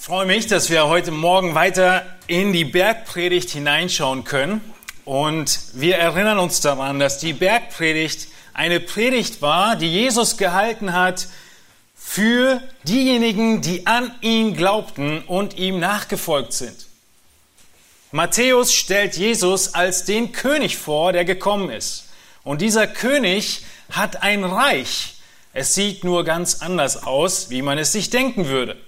Ich freue mich, dass wir heute Morgen weiter in die Bergpredigt hineinschauen können. Und wir erinnern uns daran, dass die Bergpredigt eine Predigt war, die Jesus gehalten hat für diejenigen, die an ihn glaubten und ihm nachgefolgt sind. Matthäus stellt Jesus als den König vor, der gekommen ist. Und dieser König hat ein Reich. Es sieht nur ganz anders aus, wie man es sich denken würde.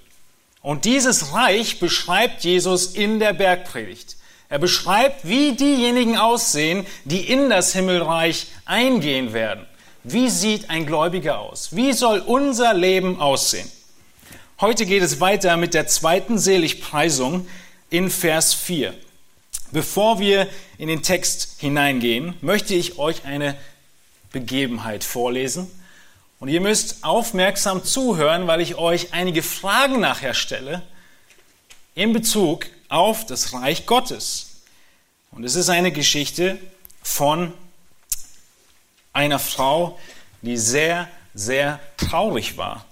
Und dieses Reich beschreibt Jesus in der Bergpredigt. Er beschreibt, wie diejenigen aussehen, die in das Himmelreich eingehen werden. Wie sieht ein Gläubiger aus? Wie soll unser Leben aussehen? Heute geht es weiter mit der zweiten Seligpreisung in Vers 4. Bevor wir in den Text hineingehen, möchte ich euch eine Begebenheit vorlesen, und ihr müsst aufmerksam zuhören, weil ich euch einige Fragen nachher stelle in Bezug auf das Reich Gottes. Und es ist eine Geschichte von einer Frau, die sehr, sehr traurig war.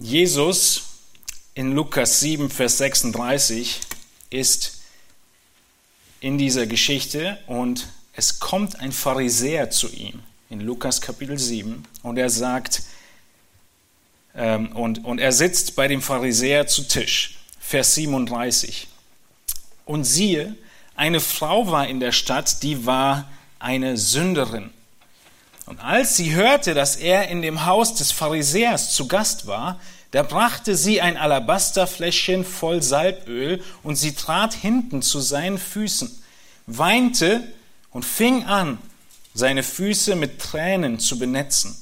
Jesus in Lukas 7, Vers 36 ist in dieser Geschichte und es kommt ein Pharisäer zu ihm in Lukas Kapitel 7 und er sagt, ähm, und, und er sitzt bei dem Pharisäer zu Tisch, Vers 37. Und siehe, eine Frau war in der Stadt, die war eine Sünderin. Und als sie hörte, dass er in dem Haus des Pharisäers zu Gast war, da brachte sie ein Alabasterfläschchen voll Salböl und sie trat hinten zu seinen Füßen, weinte und fing an, seine Füße mit Tränen zu benetzen.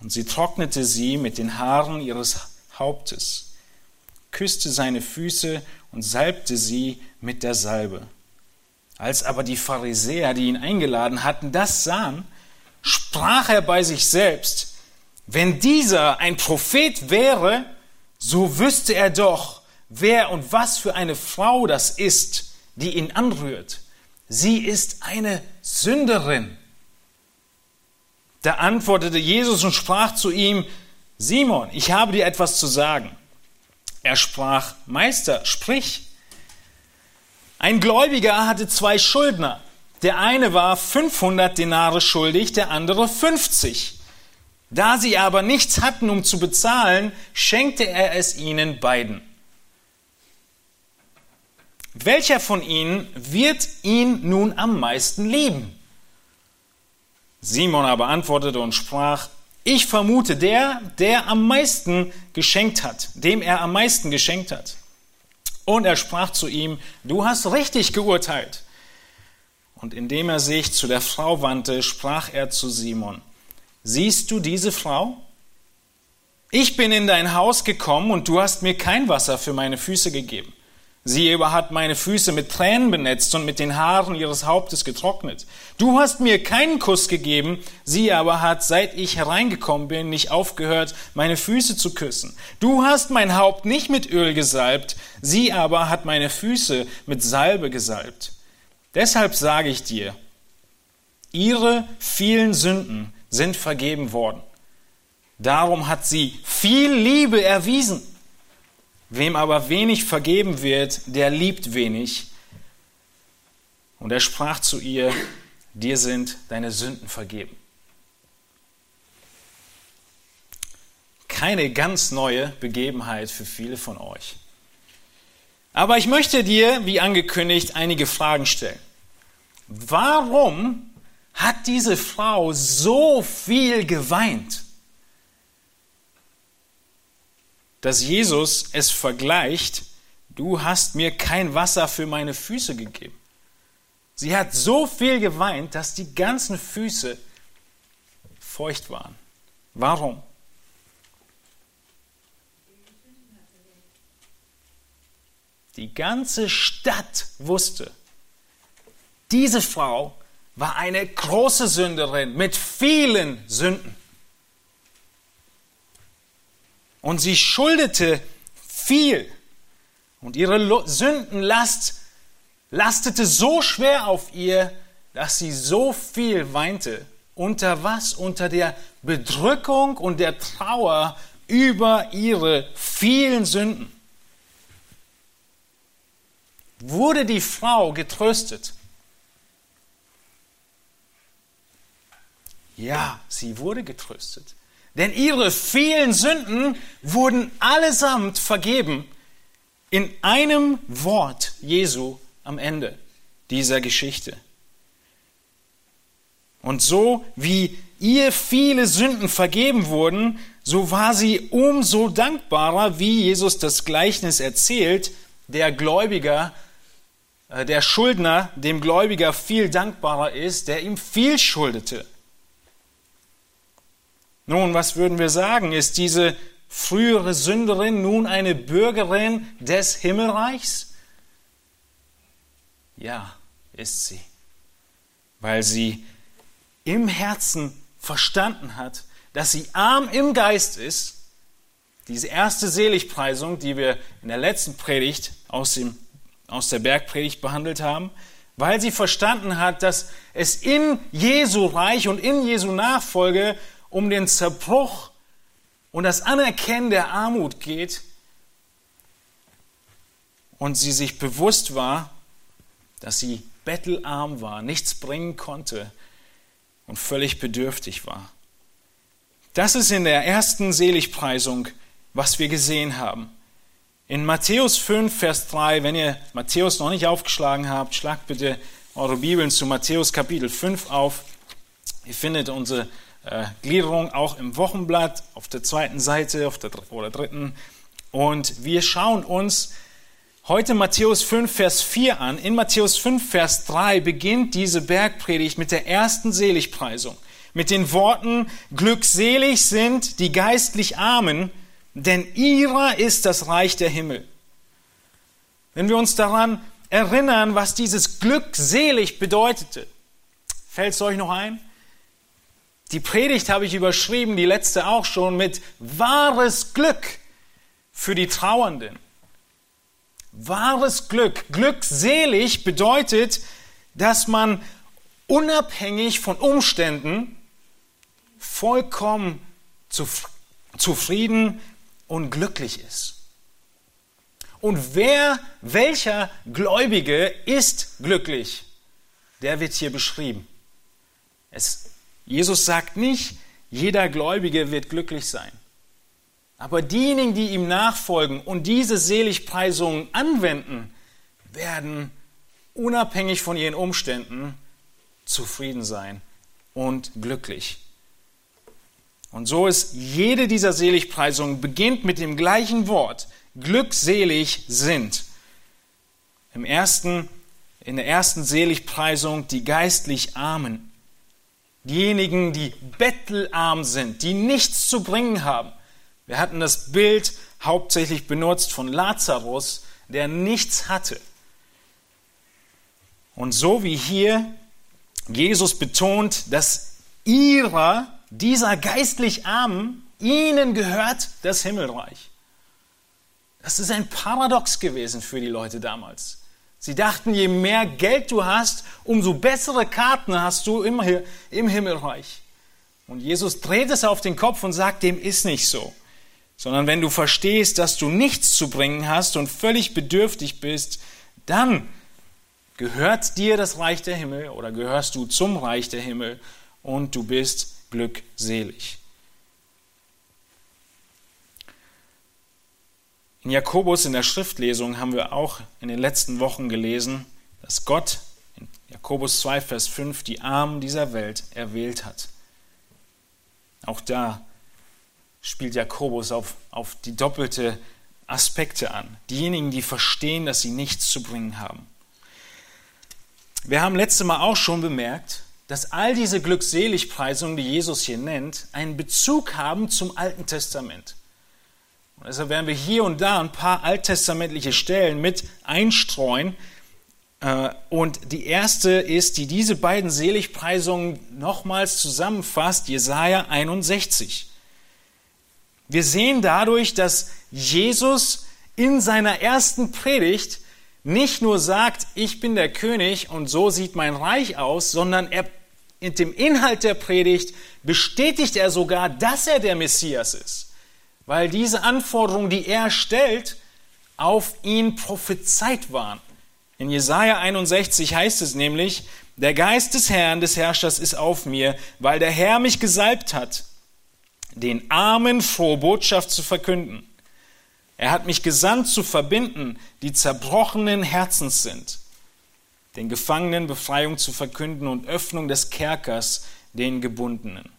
Und sie trocknete sie mit den Haaren ihres Hauptes, küsste seine Füße und salbte sie mit der Salbe. Als aber die Pharisäer, die ihn eingeladen hatten, das sahen, sprach er bei sich selbst, wenn dieser ein Prophet wäre, so wüsste er doch, wer und was für eine Frau das ist, die ihn anrührt sie ist eine Sünderin. Da antwortete Jesus und sprach zu ihm, Simon, ich habe dir etwas zu sagen. Er sprach, Meister, sprich. Ein Gläubiger hatte zwei Schuldner. Der eine war 500 Denare schuldig, der andere 50. Da sie aber nichts hatten, um zu bezahlen, schenkte er es ihnen beiden. Welcher von ihnen wird ihn nun am meisten lieben? Simon aber antwortete und sprach, ich vermute der, der am meisten geschenkt hat, dem er am meisten geschenkt hat. Und er sprach zu ihm, du hast richtig geurteilt. Und indem er sich zu der Frau wandte, sprach er zu Simon, siehst du diese Frau? Ich bin in dein Haus gekommen und du hast mir kein Wasser für meine Füße gegeben. Sie aber hat meine Füße mit Tränen benetzt und mit den Haaren ihres Hauptes getrocknet. Du hast mir keinen Kuss gegeben, sie aber hat, seit ich hereingekommen bin, nicht aufgehört, meine Füße zu küssen. Du hast mein Haupt nicht mit Öl gesalbt, sie aber hat meine Füße mit Salbe gesalbt. Deshalb sage ich dir, ihre vielen Sünden sind vergeben worden. Darum hat sie viel Liebe erwiesen. Wem aber wenig vergeben wird, der liebt wenig. Und er sprach zu ihr, dir sind deine Sünden vergeben. Keine ganz neue Begebenheit für viele von euch. Aber ich möchte dir, wie angekündigt, einige Fragen stellen. Warum hat diese Frau so viel geweint? Dass Jesus es vergleicht, du hast mir kein Wasser für meine Füße gegeben. Sie hat so viel geweint, dass die ganzen Füße feucht waren. Warum? Die ganze Stadt wusste, diese Frau war eine große Sünderin mit vielen Sünden. Und sie schuldete viel. Und ihre Sündenlast lastete so schwer auf ihr, dass sie so viel weinte, Unter was? Unter der Bedrückung und der Trauer über ihre vielen Sünden. Wurde die Frau getröstet? Ja, sie wurde getröstet. Denn ihre vielen Sünden wurden allesamt vergeben in einem Wort Jesu am Ende dieser Geschichte. Und so wie ihr viele Sünden vergeben wurden, so war sie umso dankbarer, wie Jesus das Gleichnis erzählt, der Gläubiger, äh, der Schuldner dem Gläubiger viel dankbarer ist, der ihm viel schuldete. Nun, was würden wir sagen? Ist diese frühere Sünderin nun eine Bürgerin des Himmelreichs? Ja, ist sie, weil sie im Herzen verstanden hat, dass sie arm im Geist ist. Diese erste Seligpreisung, die wir in der letzten Predigt aus, dem, aus der Bergpredigt behandelt haben, weil sie verstanden hat, dass es in Jesu Reich und in Jesu Nachfolge um den Zerbruch und das Anerkennen der Armut geht und sie sich bewusst war, dass sie bettelarm war, nichts bringen konnte und völlig bedürftig war. Das ist in der ersten Seligpreisung, was wir gesehen haben. In Matthäus 5, Vers 3, wenn ihr Matthäus noch nicht aufgeschlagen habt, schlagt bitte eure Bibeln zu Matthäus Kapitel 5 auf. Ihr findet unsere Gliederung auch im Wochenblatt auf der zweiten Seite auf der, oder dritten. Und wir schauen uns heute Matthäus 5, Vers 4 an. In Matthäus 5, Vers 3 beginnt diese Bergpredigt mit der ersten Seligpreisung. Mit den Worten, glückselig sind die geistlich Armen, denn ihrer ist das Reich der Himmel. Wenn wir uns daran erinnern, was dieses glückselig bedeutete, fällt es euch noch ein? Die Predigt habe ich überschrieben, die letzte auch schon, mit wahres Glück für die Trauernden. Wahres Glück. Glückselig bedeutet, dass man unabhängig von Umständen vollkommen zufrieden und glücklich ist. Und wer, welcher Gläubige ist glücklich? Der wird hier beschrieben. Es Jesus sagt nicht, jeder Gläubige wird glücklich sein. Aber diejenigen, die ihm nachfolgen und diese Seligpreisungen anwenden, werden unabhängig von ihren Umständen zufrieden sein und glücklich. Und so ist jede dieser Seligpreisungen beginnt mit dem gleichen Wort. Glückselig sind. Im ersten, in der ersten Seligpreisung die geistlich Armen diejenigen, die bettelarm sind, die nichts zu bringen haben. Wir hatten das Bild hauptsächlich benutzt von Lazarus, der nichts hatte. Und so wie hier Jesus betont, dass ihrer, dieser geistlich Armen, ihnen gehört das Himmelreich. Das ist ein Paradox gewesen für die Leute damals. Sie dachten, je mehr Geld du hast, umso bessere Karten hast du im, im Himmelreich. Und Jesus dreht es auf den Kopf und sagt, dem ist nicht so. Sondern wenn du verstehst, dass du nichts zu bringen hast und völlig bedürftig bist, dann gehört dir das Reich der Himmel oder gehörst du zum Reich der Himmel und du bist glückselig. In Jakobus in der Schriftlesung haben wir auch in den letzten Wochen gelesen, dass Gott in Jakobus 2, Vers 5 die Armen dieser Welt erwählt hat. Auch da spielt Jakobus auf, auf die doppelte Aspekte an. Diejenigen, die verstehen, dass sie nichts zu bringen haben. Wir haben letztes Mal auch schon bemerkt, dass all diese Glückseligpreisungen, die Jesus hier nennt, einen Bezug haben zum Alten Testament. Und deshalb werden wir hier und da ein paar alttestamentliche Stellen mit einstreuen. Äh, und die erste ist, die diese beiden Seligpreisungen nochmals zusammenfasst, Jesaja 61. Wir sehen dadurch, dass Jesus in seiner ersten Predigt nicht nur sagt, ich bin der König und so sieht mein Reich aus, sondern er in dem Inhalt der Predigt bestätigt er sogar, dass er der Messias ist. Weil diese Anforderungen, die er stellt, auf ihn prophezeit waren. In Jesaja 61 heißt es nämlich, der Geist des Herrn, des Herrschers ist auf mir, weil der Herr mich gesalbt hat, den Armen frohe Botschaft zu verkünden. Er hat mich gesandt zu verbinden, die zerbrochenen Herzens sind, den Gefangenen Befreiung zu verkünden und Öffnung des Kerkers den Gebundenen.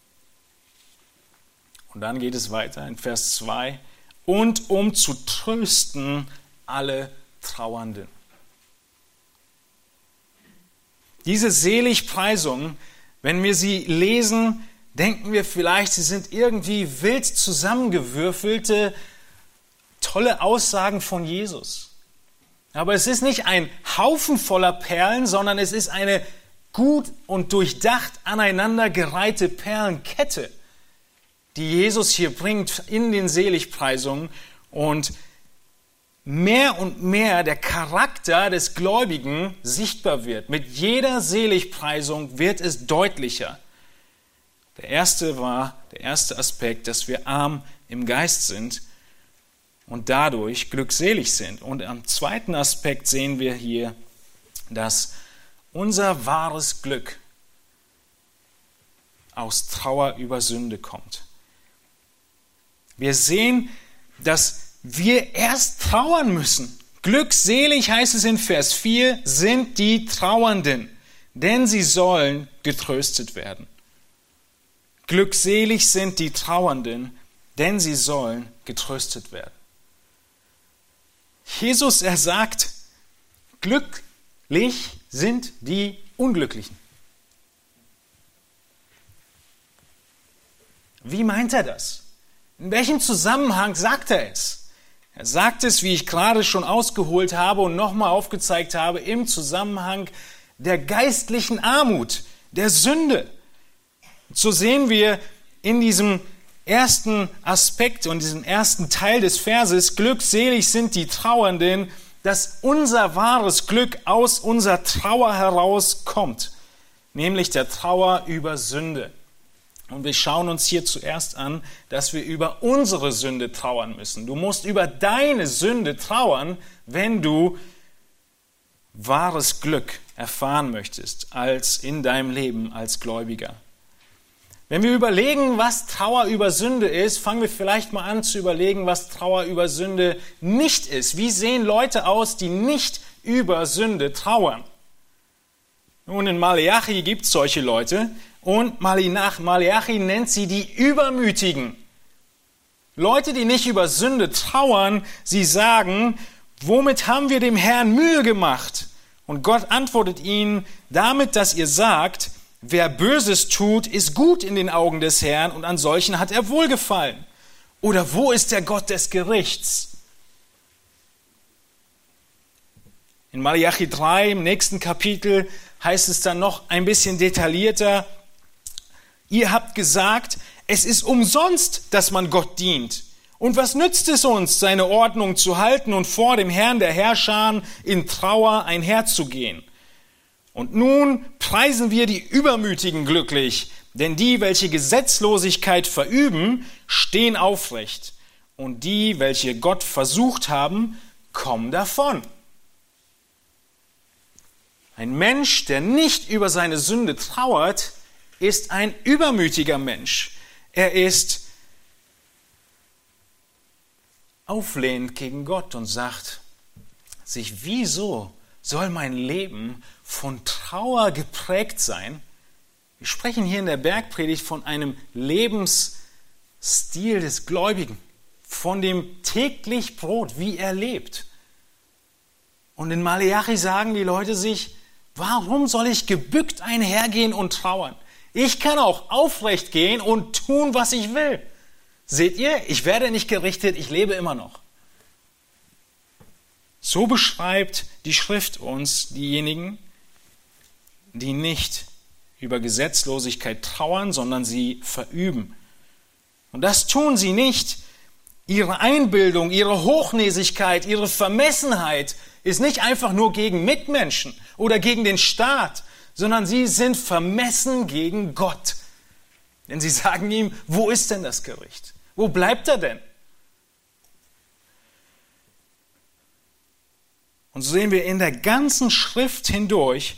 Und dann geht es weiter in Vers 2, und um zu trösten alle Trauernden. Diese Seligpreisungen, wenn wir sie lesen, denken wir vielleicht, sie sind irgendwie wild zusammengewürfelte, tolle Aussagen von Jesus. Aber es ist nicht ein Haufen voller Perlen, sondern es ist eine gut und durchdacht aneinandergereihte Perlenkette, die Jesus hier bringt in den Seligpreisungen und mehr und mehr der Charakter des Gläubigen sichtbar wird. Mit jeder Seligpreisung wird es deutlicher. Der erste war der erste Aspekt, dass wir arm im Geist sind und dadurch glückselig sind. Und am zweiten Aspekt sehen wir hier, dass unser wahres Glück aus Trauer über Sünde kommt. Wir sehen, dass wir erst trauern müssen. Glückselig heißt es in Vers 4, sind die Trauernden, denn sie sollen getröstet werden. Glückselig sind die Trauernden, denn sie sollen getröstet werden. Jesus, er sagt, glücklich sind die Unglücklichen. Wie meint er das? In welchem Zusammenhang sagt er es? Er sagt es, wie ich gerade schon ausgeholt habe und nochmal aufgezeigt habe, im Zusammenhang der geistlichen Armut, der Sünde. So sehen wir in diesem ersten Aspekt und diesem ersten Teil des Verses, glückselig sind die Trauernden, dass unser wahres Glück aus unserer Trauer herauskommt, nämlich der Trauer über Sünde. Und wir schauen uns hier zuerst an, dass wir über unsere Sünde trauern müssen. Du musst über deine Sünde trauern, wenn du wahres Glück erfahren möchtest als in deinem Leben als Gläubiger. Wenn wir überlegen, was Trauer über Sünde ist, fangen wir vielleicht mal an zu überlegen, was Trauer über Sünde nicht ist. Wie sehen Leute aus, die nicht über Sünde trauern? Nun, in Malachi gibt es solche Leute, und Malachi nennt sie die Übermütigen. Leute, die nicht über Sünde trauern, sie sagen, womit haben wir dem Herrn Mühe gemacht? Und Gott antwortet ihnen damit, dass ihr sagt, wer Böses tut, ist gut in den Augen des Herrn und an solchen hat er Wohlgefallen. Oder wo ist der Gott des Gerichts? In Malachi 3, im nächsten Kapitel, heißt es dann noch ein bisschen detaillierter, Ihr habt gesagt, es ist umsonst, dass man Gott dient. Und was nützt es uns, seine Ordnung zu halten und vor dem Herrn der Herrscher in Trauer einherzugehen? Und nun preisen wir die Übermütigen glücklich, denn die, welche Gesetzlosigkeit verüben, stehen aufrecht. Und die, welche Gott versucht haben, kommen davon. Ein Mensch, der nicht über seine Sünde trauert, ist ein übermütiger Mensch. Er ist auflehnend gegen Gott und sagt sich, wieso soll mein Leben von Trauer geprägt sein? Wir sprechen hier in der Bergpredigt von einem Lebensstil des Gläubigen, von dem täglich Brot, wie er lebt. Und in Maleachi sagen die Leute sich, warum soll ich gebückt einhergehen und trauern? Ich kann auch aufrecht gehen und tun, was ich will. Seht ihr, ich werde nicht gerichtet, ich lebe immer noch. So beschreibt die Schrift uns diejenigen, die nicht über Gesetzlosigkeit trauern, sondern sie verüben. Und das tun sie nicht. Ihre Einbildung, ihre Hochnäsigkeit, ihre Vermessenheit ist nicht einfach nur gegen Mitmenschen oder gegen den Staat, sondern sie sind vermessen gegen Gott. Denn sie sagen ihm, wo ist denn das Gericht? Wo bleibt er denn? Und so sehen wir in der ganzen Schrift hindurch,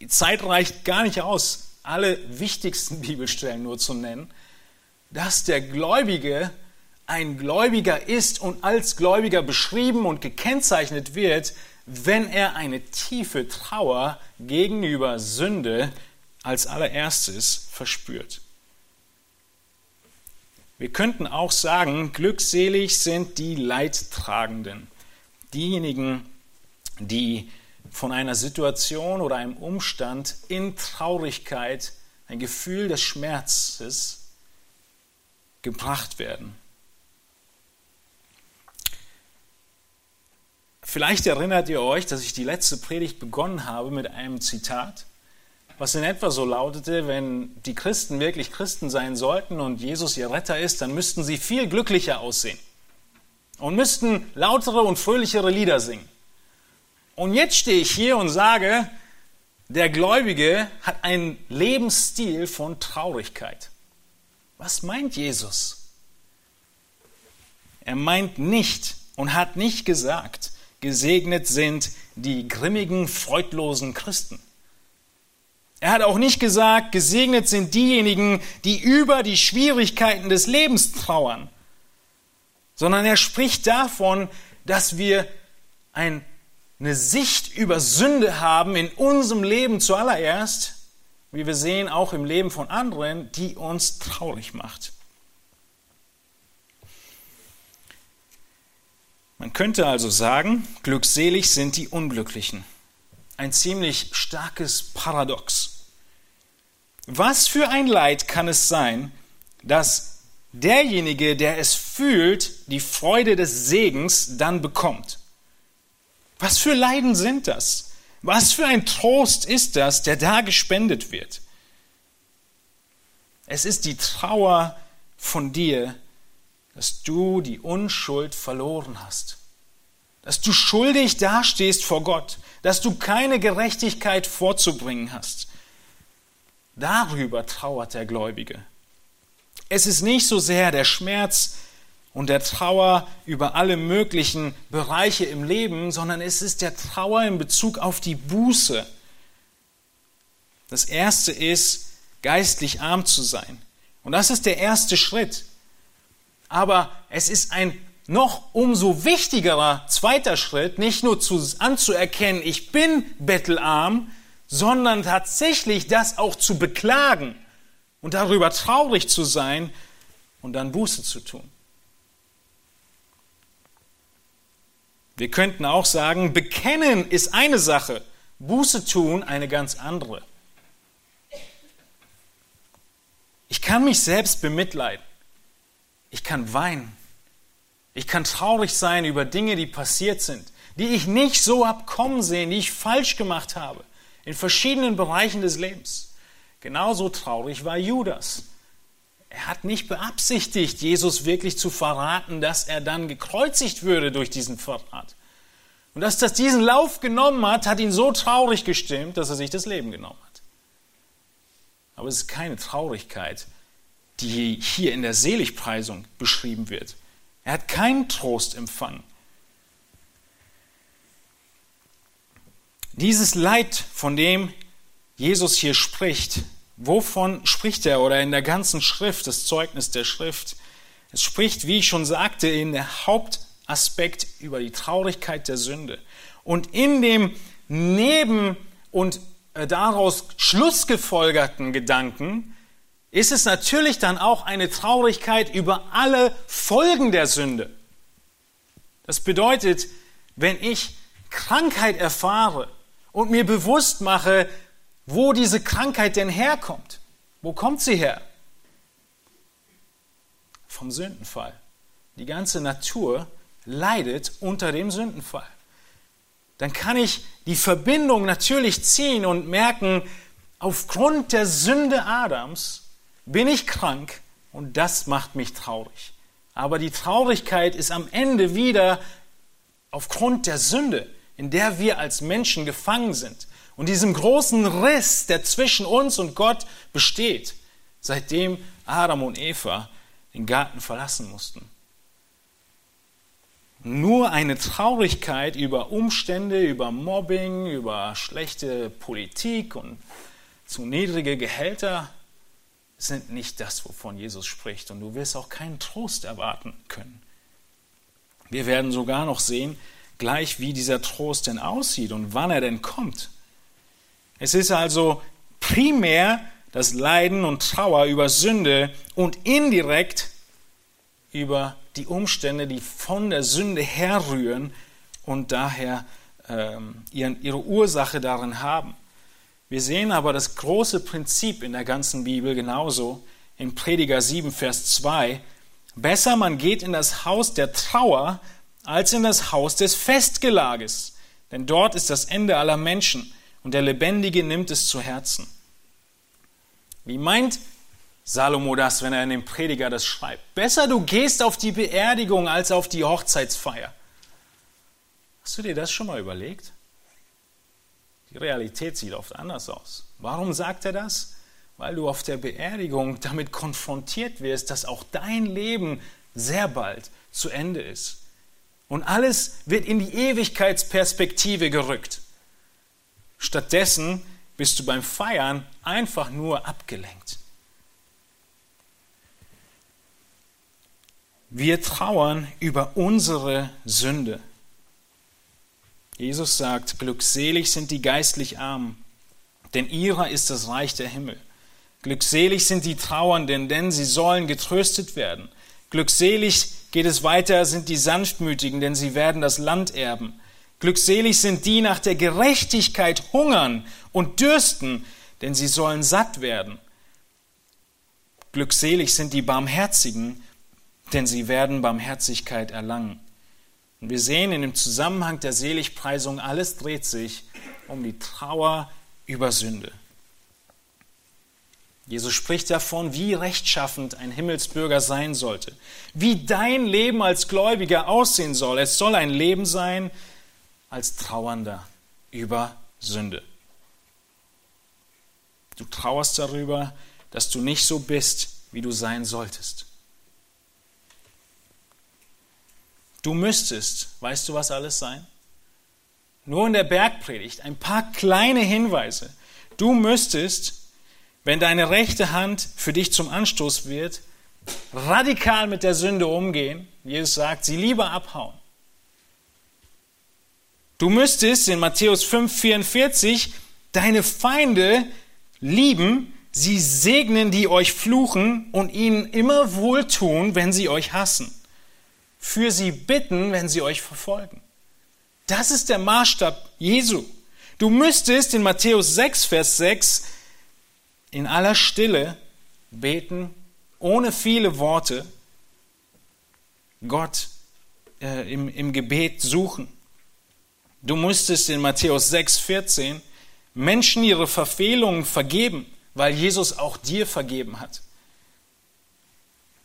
die Zeit reicht gar nicht aus, alle wichtigsten Bibelstellen nur zu nennen, dass der Gläubige ein Gläubiger ist und als Gläubiger beschrieben und gekennzeichnet wird, wenn er eine tiefe Trauer gegenüber Sünde als allererstes verspürt. Wir könnten auch sagen, glückselig sind die Leidtragenden, diejenigen, die von einer Situation oder einem Umstand in Traurigkeit, ein Gefühl des Schmerzes gebracht werden. Vielleicht erinnert ihr euch, dass ich die letzte Predigt begonnen habe mit einem Zitat, was in etwa so lautete, wenn die Christen wirklich Christen sein sollten und Jesus ihr Retter ist, dann müssten sie viel glücklicher aussehen und müssten lautere und fröhlichere Lieder singen. Und jetzt stehe ich hier und sage, der Gläubige hat einen Lebensstil von Traurigkeit. Was meint Jesus? Er meint nicht und hat nicht gesagt, gesegnet sind die grimmigen, freudlosen Christen. Er hat auch nicht gesagt, gesegnet sind diejenigen, die über die Schwierigkeiten des Lebens trauern, sondern er spricht davon, dass wir ein eine Sicht über Sünde haben in unserem Leben zuallererst, wie wir sehen, auch im Leben von anderen, die uns traurig macht. Man könnte also sagen, glückselig sind die Unglücklichen. Ein ziemlich starkes Paradox. Was für ein Leid kann es sein, dass derjenige, der es fühlt, die Freude des Segens dann bekommt? Was für Leiden sind das? Was für ein Trost ist das, der da gespendet wird? Es ist die Trauer von dir, dass du die Unschuld verloren hast, dass du schuldig dastehst vor Gott, dass du keine Gerechtigkeit vorzubringen hast. Darüber trauert der Gläubige. Es ist nicht so sehr der Schmerz und der Trauer über alle möglichen Bereiche im Leben, sondern es ist der Trauer in Bezug auf die Buße. Das erste ist, geistlich arm zu sein. Und das ist der erste Schritt. Aber es ist ein noch umso wichtigerer zweiter Schritt, nicht nur zu, anzuerkennen, ich bin bettelarm, sondern tatsächlich das auch zu beklagen und darüber traurig zu sein und dann Buße zu tun. Wir könnten auch sagen, bekennen ist eine Sache, Buße tun eine ganz andere. Ich kann mich selbst bemitleiden. Ich kann weinen. Ich kann traurig sein über Dinge, die passiert sind, die ich nicht so abkommen sehen, die ich falsch gemacht habe, in verschiedenen Bereichen des Lebens. Genauso traurig war Judas. Er hat nicht beabsichtigt, Jesus wirklich zu verraten, dass er dann gekreuzigt würde durch diesen Verrat. Und dass das diesen Lauf genommen hat, hat ihn so traurig gestimmt, dass er sich das Leben genommen hat. Aber es ist keine Traurigkeit, die hier in der Seligpreisung beschrieben wird. Er hat keinen Trost empfangen. Dieses Leid, von dem Jesus hier spricht, Wovon spricht er oder in der ganzen Schrift, das Zeugnis der Schrift? Es spricht, wie ich schon sagte, in der Hauptaspekt über die Traurigkeit der Sünde. Und in dem Neben- und äh, daraus schlussgefolgerten Gedanken ist es natürlich dann auch eine Traurigkeit über alle Folgen der Sünde. Das bedeutet, wenn ich Krankheit erfahre und mir bewusst mache, wo diese Krankheit denn herkommt. Wo kommt sie her? Vom Sündenfall. Die ganze Natur leidet unter dem Sündenfall. Dann kann ich die Verbindung natürlich ziehen und merken, aufgrund der Sünde Adams bin ich krank und das macht mich traurig. Aber die Traurigkeit ist am Ende wieder aufgrund der Sünde, in der wir als Menschen gefangen sind. und diesem großen Riss, der zwischen uns und Gott besteht, seitdem Adam und Eva den Garten verlassen mussten. Nur eine Traurigkeit über Umstände, über Mobbing, über schlechte Politik und zu niedrige Gehälter sind nicht das, wovon Jesus spricht. Und du wirst auch keinen Trost erwarten können. Wir werden sogar noch sehen, gleich wie dieser Trost denn aussieht und wann er denn kommt. Es ist also primär das Leiden und Trauer über Sünde und indirekt über die Umstände, die von der Sünde herrühren und daher ähm, ihre Ursache darin haben. Wir sehen aber das große Prinzip in der ganzen Bibel genauso in Prediger 7, Vers 2. Besser man geht in das Haus der Trauer als in das Haus des Festgelages, denn dort ist das Ende aller Menschen und der Lebendige nimmt es zu Herzen. Wie meint Salomo das, wenn er in dem Prediger das schreibt? Besser du gehst auf die Beerdigung als auf die Hochzeitsfeier. Hast du dir das schon mal überlegt? Die Realität sieht oft anders aus. Warum sagt er das? Weil du auf der Beerdigung damit konfrontiert wirst, dass auch dein Leben sehr bald zu Ende ist. Und alles wird in die Ewigkeitsperspektive gerückt. Stattdessen bist du beim Feiern einfach nur abgelenkt. Wir trauern über unsere Sünde. Jesus sagt, glückselig sind die geistlich Armen, denn ihrer ist das Reich der Himmel. Glückselig sind die Trauernden, denn sie sollen getröstet werden. Glückselig geht es weiter, sind die Sanftmütigen, denn sie werden das Land erben. Glückselig sind die nach der Gerechtigkeit hungern und dürsten, denn sie sollen satt werden. Glückselig sind die Barmherzigen, denn sie werden Barmherzigkeit erlangen. Und wir sehen in dem Zusammenhang der Seligpreisung, alles dreht sich um die Trauer über Sünde. Jesus spricht davon, wie rechtschaffend ein Himmelsbürger sein sollte, wie dein Leben als Gläubiger aussehen soll. Es soll ein Leben sein als Trauernder über Sünde. Du trauerst darüber, dass du nicht so bist, wie du sein solltest. Du müsstest, weißt du was alles sein? Nur in der Bergpredigt ein paar kleine Hinweise. Du müsstest, wenn deine rechte Hand für dich zum Anstoß wird, radikal mit der Sünde umgehen. Jesus sagt, sie lieber abhauen. Du müsstest in Matthäus 5, 44 deine Feinde lieben, sie segnen, die euch fluchen und ihnen immer wohltun, wenn sie euch hassen für sie bitten, wenn sie euch verfolgen. Das ist der Maßstab Jesu. Du müsstest in Matthäus 6, Vers 6 in aller Stille beten, ohne viele Worte, Gott äh, im, im Gebet suchen. Du musstest in Matthäus 6, 14 Menschen ihre Verfehlungen vergeben, weil Jesus auch dir vergeben hat.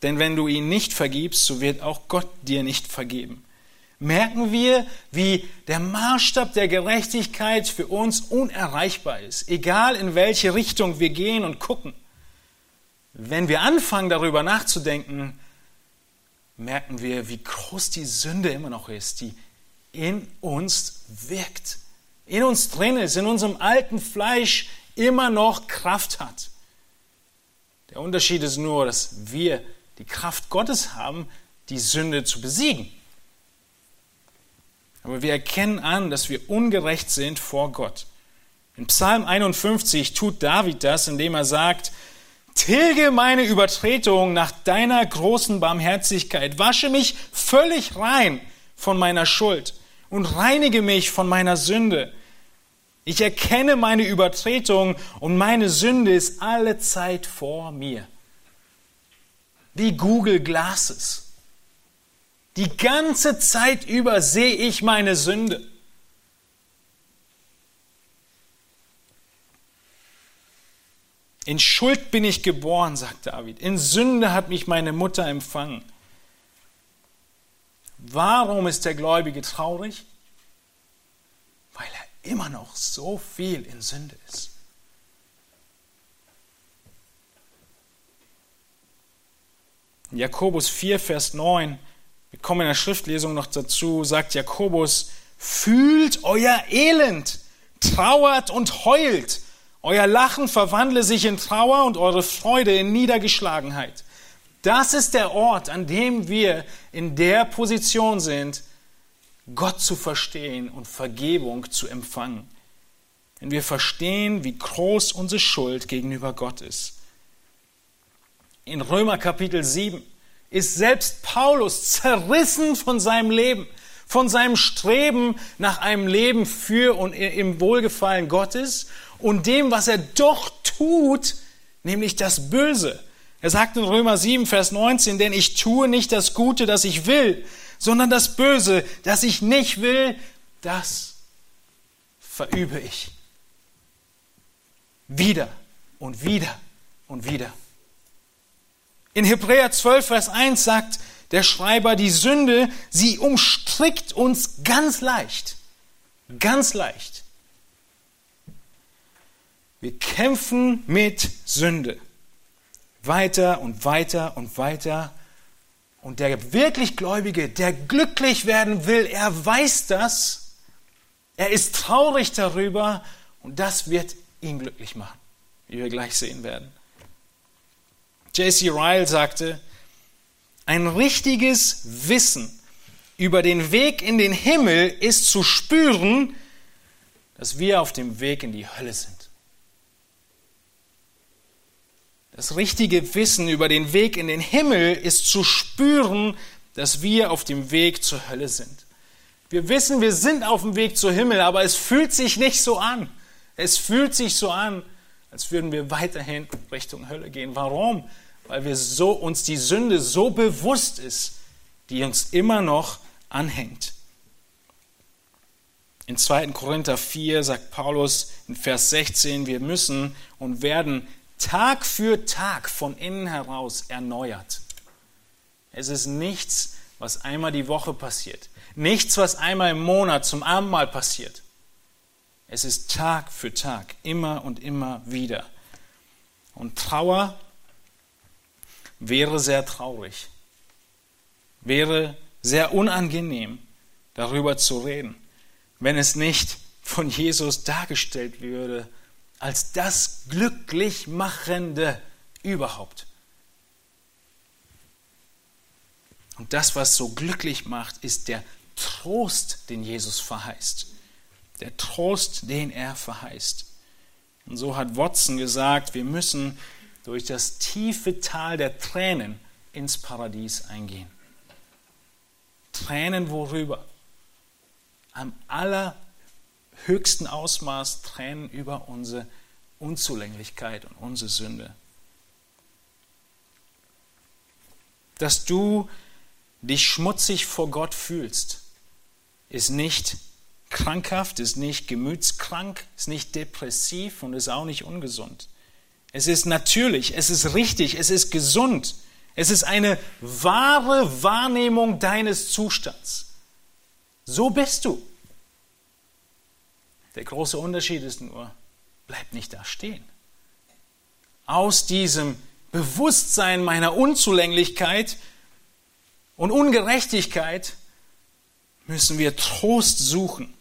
Denn wenn du ihn nicht vergibst, so wird auch Gott dir nicht vergeben. Merken wir, wie der Maßstab der Gerechtigkeit für uns unerreichbar ist, egal in welche Richtung wir gehen und gucken. Wenn wir anfangen darüber nachzudenken, merken wir, wie groß die Sünde immer noch ist, die in uns wirkt, in uns drin ist, in unserem alten Fleisch immer noch Kraft hat. Der Unterschied ist nur, dass wir die Kraft Gottes haben, die Sünde zu besiegen. Aber wir erkennen an, dass wir ungerecht sind vor Gott. In Psalm 51 tut David das, indem er sagt, Tilge meine Übertretung nach deiner großen Barmherzigkeit, wasche mich völlig rein von meiner Schuld und reinige mich von meiner Sünde. Ich erkenne meine Übertretung und meine Sünde ist alle Zeit vor mir wie Google Glasses. Die ganze Zeit über sehe ich meine Sünde. In Schuld bin ich geboren, sagt David. In Sünde hat mich meine Mutter empfangen. Warum ist der Gläubige traurig? Weil immer noch so viel in Sünde ist. In Jakobus 4, Vers 9, wir kommen in der Schriftlesung noch dazu, sagt Jakobus, fühlt euer Elend, trauert und heult. Euer Lachen verwandle sich in Trauer und eure Freude in Niedergeschlagenheit. Das ist der Ort, an dem wir in der Position sind, Gott zu verstehen und Vergebung zu empfangen. Wenn wir verstehen, wie groß unsere Schuld gegenüber Gott ist. In Römer Kapitel 7 ist selbst Paulus zerrissen von seinem Leben, von seinem Streben nach einem Leben für und im Wohlgefallen Gottes und dem, was er doch tut, nämlich das Böse. Er sagt in Römer 7, Vers 19, denn ich tue nicht das Gute, das ich will, sondern das Böse, das ich nicht will, das verübe ich. Wieder und wieder und wieder. In Hebräer 12, Vers 1 sagt der Schreiber, die Sünde, sie umstrickt uns ganz leicht. Ganz leicht. Wir kämpfen mit Sünde. Weiter und weiter und weiter. Und der wirklich Gläubige, der glücklich werden will, er weiß das. Er ist traurig darüber und das wird ihn glücklich machen, wie wir gleich sehen werden. J.C. Ryle sagte, ein richtiges Wissen über den Weg in den Himmel ist zu spüren, dass wir auf dem Weg in die Hölle sind. Das richtige Wissen über den Weg in den Himmel ist zu spüren, dass wir auf dem Weg zur Hölle sind. Wir wissen, wir sind auf dem Weg zur Himmel, aber es fühlt sich nicht so an. Es fühlt sich so an, als würden wir weiterhin Richtung Hölle gehen. Warum? Weil wir so, uns die Sünde so bewusst ist, die uns immer noch anhängt. In 2. Korinther 4 sagt Paulus in Vers 16, wir müssen und werden Tag für Tag von innen heraus erneuert. Es ist nichts, was einmal die Woche passiert. Nichts, was einmal im Monat zum Abendmahl passiert. Es ist Tag für Tag, immer und immer wieder. Und Trauer wäre sehr traurig, wäre sehr unangenehm, darüber zu reden, wenn es nicht von Jesus dargestellt würde als das Glücklichmachende überhaupt. Und das, was so glücklich macht, ist der Trost, den Jesus verheißt. Der Trost, den er verheißt. Und so hat Watson gesagt, wir müssen durch das tiefe Tal der Tränen ins Paradies eingehen. Tränen worüber? Am aller höchsten Ausmaß Tränen über unsere Unzulänglichkeit und unsere Sünde. Dass du dich schmutzig vor Gott fühlst, ist nicht krankhaft, ist nicht gemütskrank, ist nicht depressiv und ist auch nicht ungesund. Es ist natürlich, es ist richtig, es ist gesund. Es ist eine wahre Wahrnehmung deines Zustands. So bist du. Der große Unterschied ist nur, bleib nicht da stehen. Aus diesem Bewusstsein meiner Unzulänglichkeit und Ungerechtigkeit müssen wir Trost suchen.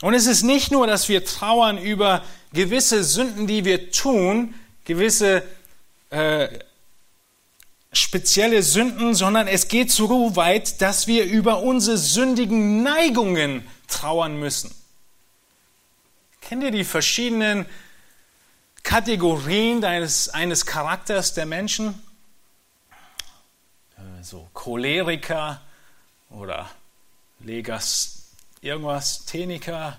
Und es ist nicht nur, dass wir trauern über gewisse Sünden, die wir tun, gewisse äh, spezielle Sünden, sondern es geht so weit, dass wir über unsere sündigen Neigungen trauern müssen. Kennt ihr die verschiedenen Kategorien deines, eines Charakters der Menschen? Äh, so Choleriker oder Legas, irgendwas, Theniker.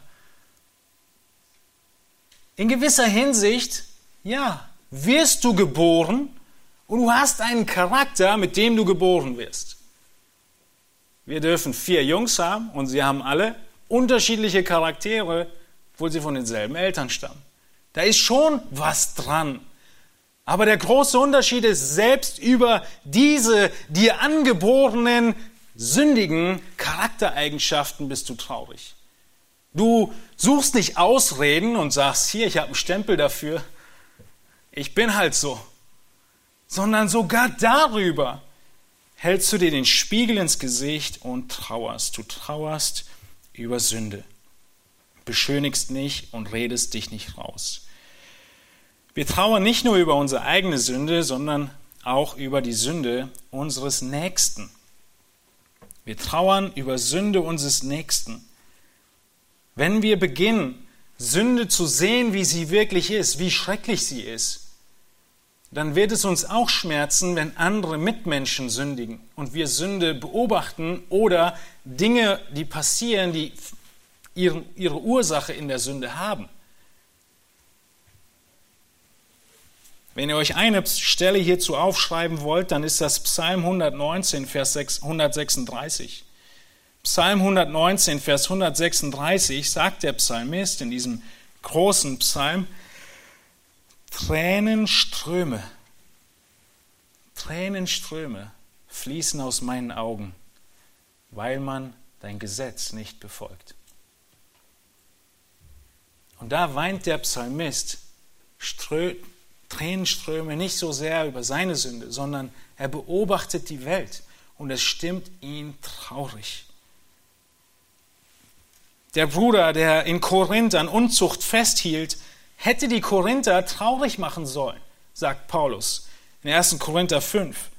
In gewisser Hinsicht, ja, wirst du geboren und du hast einen Charakter, mit dem du geboren wirst. Wir dürfen vier Jungs haben und sie haben alle unterschiedliche Charaktere, obwohl sie von denselben Eltern stammen. Da ist schon was dran. Aber der große Unterschied ist, selbst über diese dir angeborenen, sündigen Charaktereigenschaften bist du traurig. Du suchst nicht Ausreden und sagst, hier, ich habe einen Stempel dafür. Ich bin halt so. Sondern sogar darüber hältst du dir den Spiegel ins Gesicht und trauerst. Du trauerst über Sünde. Beschönigst nicht und redest dich nicht raus. Wir trauern nicht nur über unsere eigene Sünde, sondern auch über die Sünde unseres Nächsten. Wir trauern über Sünde unseres Nächsten. Wenn wir beginnen, Sünde zu sehen, wie sie wirklich ist, wie schrecklich sie ist, dann wird es uns auch schmerzen, wenn andere Mitmenschen sündigen und wir Sünde beobachten oder Dinge, die passieren, die ihre, Ursache in der Sünde haben. Wenn ihr euch eine Stelle hierzu aufschreiben wollt, dann ist das Psalm 119, Vers 136. Psalm 119, Vers 136 sagt der Psalmist in diesem großen Psalm, Tränenströme, Tränenströme fließen aus meinen Augen, weil man dein Gesetz nicht befolgt. Und da weint der Psalmist Strö Tränenströme nicht so sehr über seine Sünde, sondern er beobachtet die Welt und es stimmt ihn traurig. Der Bruder, der in Korinth an Unzucht festhielt, hätte die Korinther traurig machen sollen, sagt Paulus in 1. Korinther 5.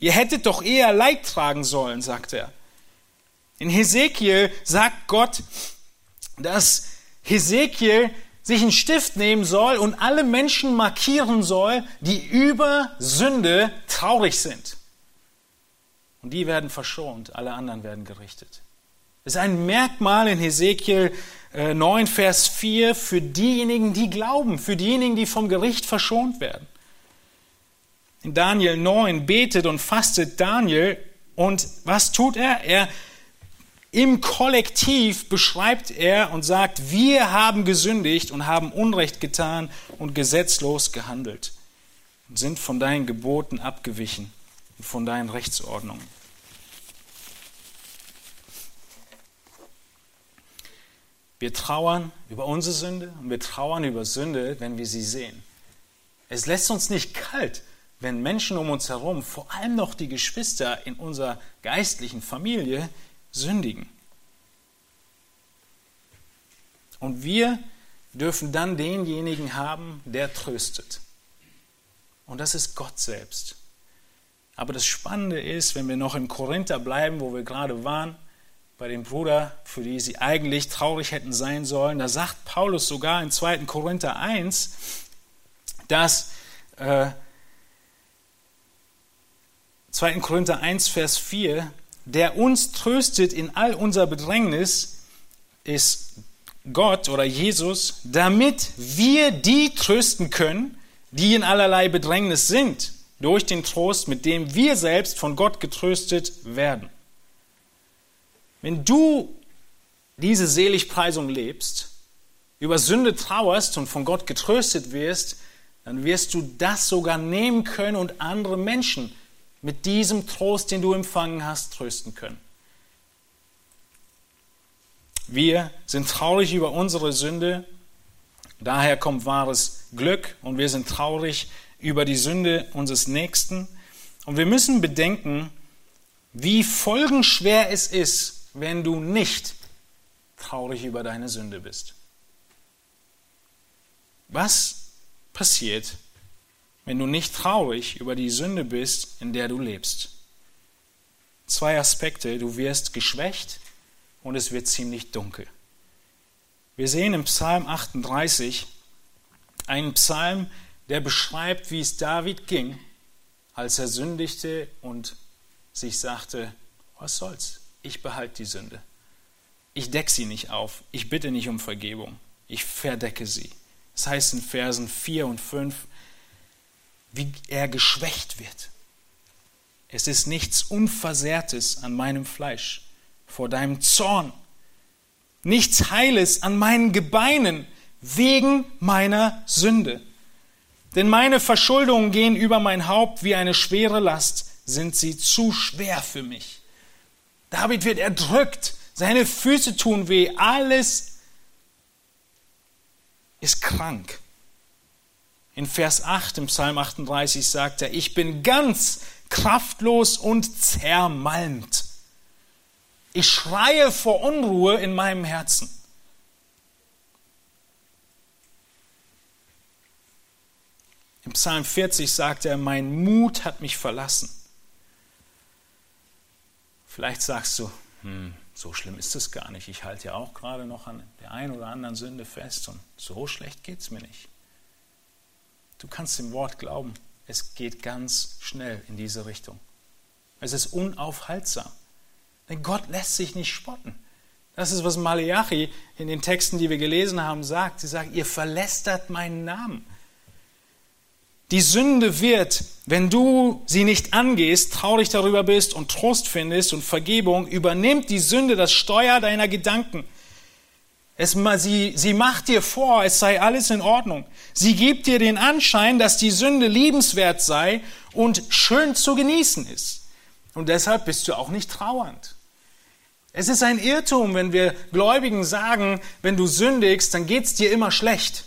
Ihr hättet doch eher Leid tragen sollen, sagt er. In Hesekiel sagt Gott, dass Hesekiel sich einen Stift nehmen soll und alle Menschen markieren soll, die über Sünde traurig sind. Und die werden verschont, alle anderen werden gerichtet. Das ist ein Merkmal in Hesekiel 9, äh, Vers 4 für diejenigen, die glauben, für diejenigen, die vom Gericht verschont werden. In Daniel 9 betet und fastet Daniel und was tut er? Er im Kollektiv beschreibt er und sagt, wir haben gesündigt und haben Unrecht getan und gesetzlos gehandelt und sind von deinen Geboten abgewichen und von deinen Rechtsordnungen. Wir trauern über unsere Sünde und wir trauern über Sünde, wenn wir sie sehen. Es lässt uns nicht kalt, wenn Menschen um uns herum, vor allem noch die Geschwister in unserer geistlichen Familie, sündigen. Und wir dürfen dann denjenigen haben, der tröstet. Und das ist Gott selbst. Aber das Spannende ist, wenn wir noch in Korinther bleiben, wo wir gerade waren, bei dem Bruder, für die sie eigentlich traurig hätten sein sollen. Da sagt Paulus sogar in 2. Korinther 1, dass äh, 2. Korinther 1, Vers 4, der uns tröstet in all unser Bedrängnis, ist Gott oder Jesus, damit wir die trösten können, die in allerlei Bedrängnis sind, durch den Trost, mit dem wir selbst von Gott getröstet werden. Wenn du diese Seligpreisung lebst, über Sünde trauerst und von Gott getröstet wirst, dann wirst du das sogar nehmen können und andere Menschen mit diesem Trost, den du empfangen hast, trösten können. Wir sind traurig über unsere Sünde, daher kommt wahres Glück und wir sind traurig über die Sünde unseres Nächsten. Und wir müssen bedenken, wie folgenschwer es ist, wenn du nicht traurig über deine Sünde bist? Was passiert, wenn du nicht traurig über die Sünde bist, in der du lebst? Zwei Aspekte. Du wirst geschwächt und es wird ziemlich dunkel. Wir sehen im Psalm 38 einen Psalm, der beschreibt, wie es David ging, als er sündigte und sich sagte, was soll's? Ich behalte die Sünde. Ich decke sie nicht auf. Ich bitte nicht um Vergebung. Ich verdecke sie. Das heißt in Versen 4 und 5, wie er geschwächt wird. Es ist nichts Unversehrtes an meinem Fleisch vor deinem Zorn. Nichts Heiles an meinen Gebeinen wegen meiner Sünde. Denn meine Verschuldungen gehen über mein Haupt wie eine schwere Last, sind sie zu schwer für mich. David wird erdrückt, seine Füße tun weh, alles ist krank. In Vers 8 im Psalm 38 sagt er, ich bin ganz kraftlos und zermalmt. Ich schreie vor Unruhe in meinem Herzen. Im Psalm 40 sagt er, mein Mut hat mich verlassen. Vielleicht sagst du, hm, so schlimm ist es gar nicht. Ich halte ja auch gerade noch an der einen oder anderen Sünde fest und so schlecht geht es mir nicht. Du kannst dem Wort glauben, es geht ganz schnell in diese Richtung. Es ist unaufhaltsam. Denn Gott lässt sich nicht spotten. Das ist, was Malachi in den Texten, die wir gelesen haben, sagt. Sie sagt, ihr verlästert meinen Namen. Die Sünde wird, wenn du sie nicht angehst, traurig darüber bist und Trost findest und Vergebung, übernimmt die Sünde das Steuer deiner Gedanken. Es, sie, sie macht dir vor, es sei alles in Ordnung. Sie gibt dir den Anschein, dass die Sünde liebenswert sei und schön zu genießen ist. Und deshalb bist du auch nicht trauernd. Es ist ein Irrtum, wenn wir Gläubigen sagen, wenn du sündigst, dann geht es dir immer schlecht.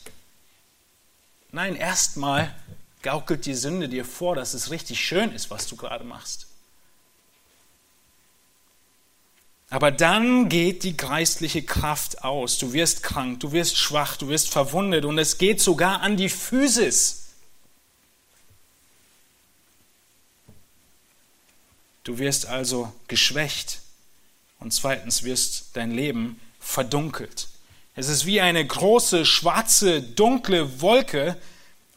Nein, erstmal gaukelt die Sünde dir vor, dass es richtig schön ist, was du gerade machst. Aber dann geht die geistliche Kraft aus. Du wirst krank, du wirst schwach, du wirst verwundet und es geht sogar an die Physis. Du wirst also geschwächt und zweitens wirst dein Leben verdunkelt. Es ist wie eine große, schwarze, dunkle Wolke,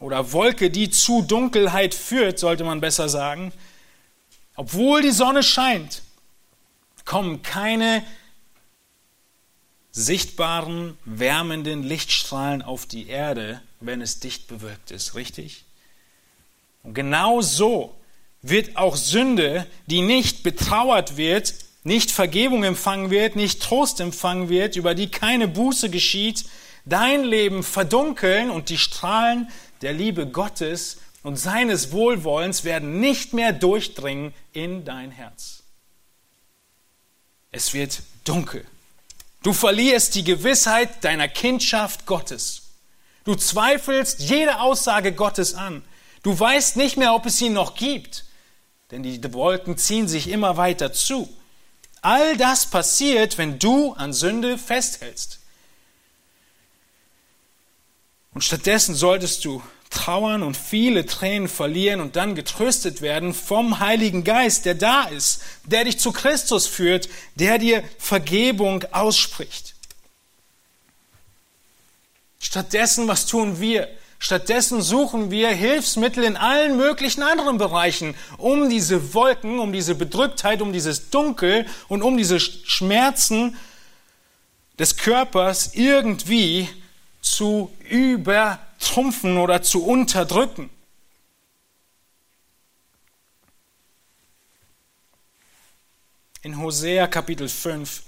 oder Wolke, die zu Dunkelheit führt, sollte man besser sagen. Obwohl die Sonne scheint, kommen keine sichtbaren, wärmenden Lichtstrahlen auf die Erde, wenn es dicht bewölkt ist, richtig? Und genau so wird auch Sünde, die nicht betrauert wird, nicht Vergebung empfangen wird, nicht Trost empfangen wird, über die keine Buße geschieht, dein Leben verdunkeln und die Strahlen der Liebe Gottes und seines Wohlwollens werden nicht mehr durchdringen in dein Herz. Es wird dunkel. Du verlierst die Gewissheit deiner Kindschaft Gottes. Du zweifelst jede Aussage Gottes an. Du weißt nicht mehr, ob es ihn noch gibt, denn die Wolken ziehen sich immer weiter zu. All das passiert, wenn du an Sünde festhältst. Und stattdessen solltest du trauern und viele Tränen verlieren und dann getröstet werden vom Heiligen Geist, der da ist, der dich zu Christus führt, der dir Vergebung ausspricht. Stattdessen, was tun wir? Stattdessen suchen wir Hilfsmittel in allen möglichen anderen Bereichen, um diese Wolken, um diese Bedrücktheit, um dieses Dunkel und um diese Schmerzen des Körpers irgendwie zu übertrumpfen oder zu unterdrücken. In Hosea Kapitel 5,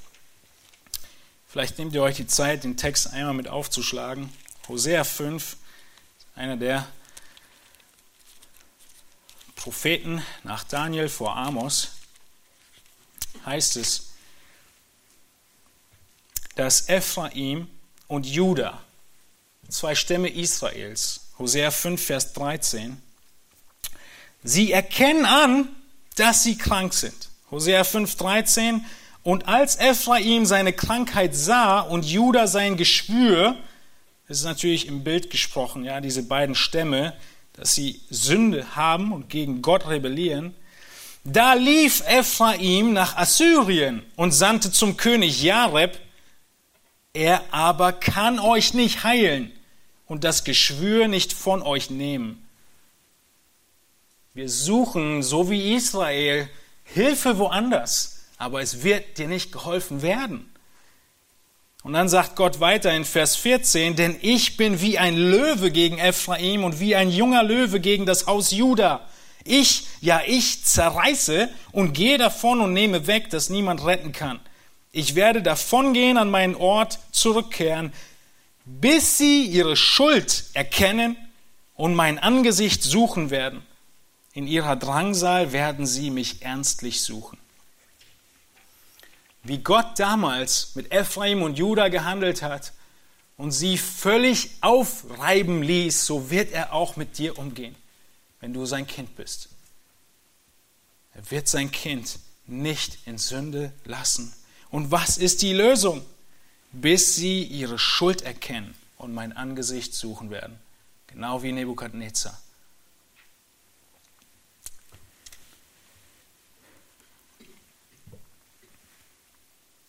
vielleicht nehmt ihr euch die Zeit, den Text einmal mit aufzuschlagen. Hosea 5, einer der Propheten nach Daniel vor Amos, heißt es, dass Ephraim und Judah zwei Stämme Israels. Hosea 5, Vers 13. Sie erkennen an, dass sie krank sind. Hosea 5, 13. Und als Ephraim seine Krankheit sah und Judah sein Geschwür, das ist natürlich im Bild gesprochen, ja, diese beiden Stämme, dass sie Sünde haben und gegen Gott rebellieren, da lief Ephraim nach Assyrien und sandte zum König Jareb, er aber kann euch nicht heilen, und das Geschwür nicht von euch nehmen. Wir suchen, so wie Israel, Hilfe woanders, aber es wird dir nicht geholfen werden. Und dann sagt Gott weiter in Vers 14, denn ich bin wie ein Löwe gegen Ephraim und wie ein junger Löwe gegen das Haus Juda. Ich, ja ich zerreiße und gehe davon und nehme weg, dass niemand retten kann. Ich werde davongehen an meinen Ort zurückkehren, bis sie ihre Schuld erkennen und mein Angesicht suchen werden. In ihrer Drangsal werden sie mich ernstlich suchen. Wie Gott damals mit Ephraim und Judah gehandelt hat, und sie völlig aufreiben ließ, so wird er auch mit dir umgehen, wenn du sein Kind bist. Er wird sein Kind nicht in Sünde lassen. Und was ist die Lösung? Bis sie ihre Schuld erkennen und mein Angesicht suchen werden. Genau wie Nebukadnezar.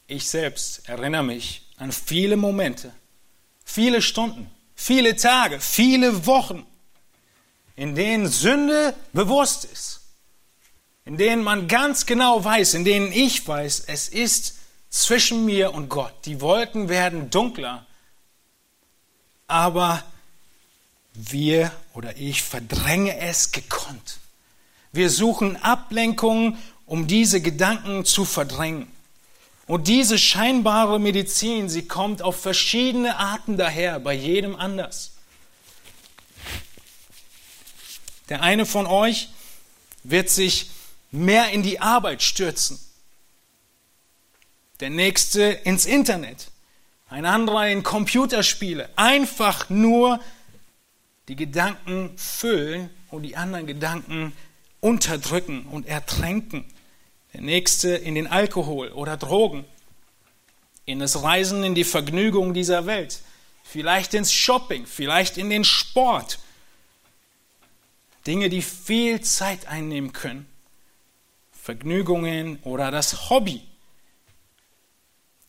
Ich selbst erinnere mich an viele Momente, viele Stunden, viele Tage, viele Wochen, in denen Sünde bewusst ist, in denen man ganz genau weiß, in denen ich weiß, es ist zwischen mir und Gott. Die Wolken werden dunkler, aber wir oder ich verdränge es gekonnt. Wir suchen Ablenkungen, um diese Gedanken zu verdrängen. Und diese scheinbare Medizin, sie kommt auf verschiedene Arten daher, bei jedem anders. Der eine von euch wird sich mehr in die Arbeit stürzen. Der nächste ins Internet. Ein anderer in Computerspiele. Einfach nur die Gedanken füllen und die anderen Gedanken unterdrücken und ertränken der nächste in den Alkohol oder Drogen, in das Reisen in die Vergnügung dieser Welt, vielleicht ins Shopping, vielleicht in den Sport. Dinge, die viel Zeit einnehmen können. Vergnügungen oder das Hobby.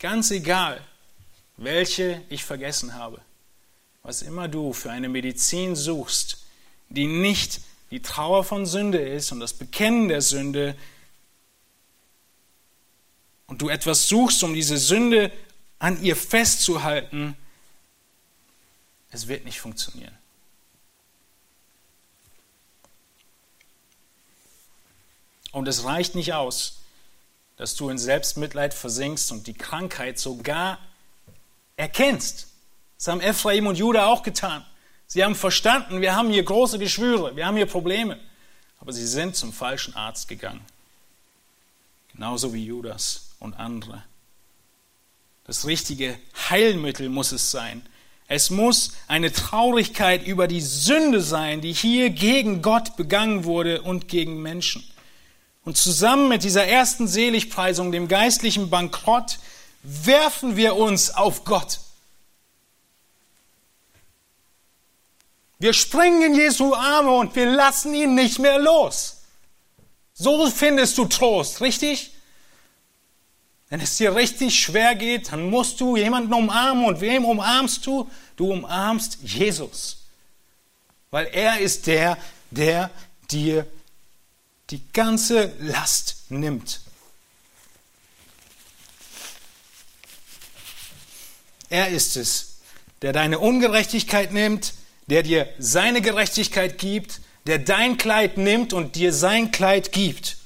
Ganz egal, welche ich vergessen habe. Was immer du für eine Medizin suchst, die nicht die Trauer von Sünde ist und das Bekennen der Sünde, und du etwas suchst, um diese Sünde an ihr festzuhalten, es wird nicht funktionieren. Und es reicht nicht aus, dass du in Selbstmitleid versinkst und die Krankheit sogar erkennst. Das haben Ephraim und Judah auch getan. Sie haben verstanden, wir haben hier große Geschwüre, wir haben hier Probleme. Aber sie sind zum falschen Arzt gegangen. Genauso wie Judas und andere. Das richtige Heilmittel muss es sein. Es muss eine Traurigkeit über die Sünde sein, die hier gegen Gott begangen wurde und gegen Menschen. Und zusammen mit dieser ersten Seligpreisung, dem geistlichen Bankrott, werfen wir uns auf Gott. Wir springen in Jesu Arme und wir lassen ihn nicht mehr los. So findest du Trost, richtig? Wenn es dir richtig schwer geht, dann musst du jemanden umarmen. Und wem umarmst du? Du umarmst Jesus. Weil er ist der, der dir die ganze Last nimmt. Er ist es, der deine Ungerechtigkeit nimmt, der dir seine Gerechtigkeit gibt, der dein Kleid nimmt und dir sein Kleid gibt.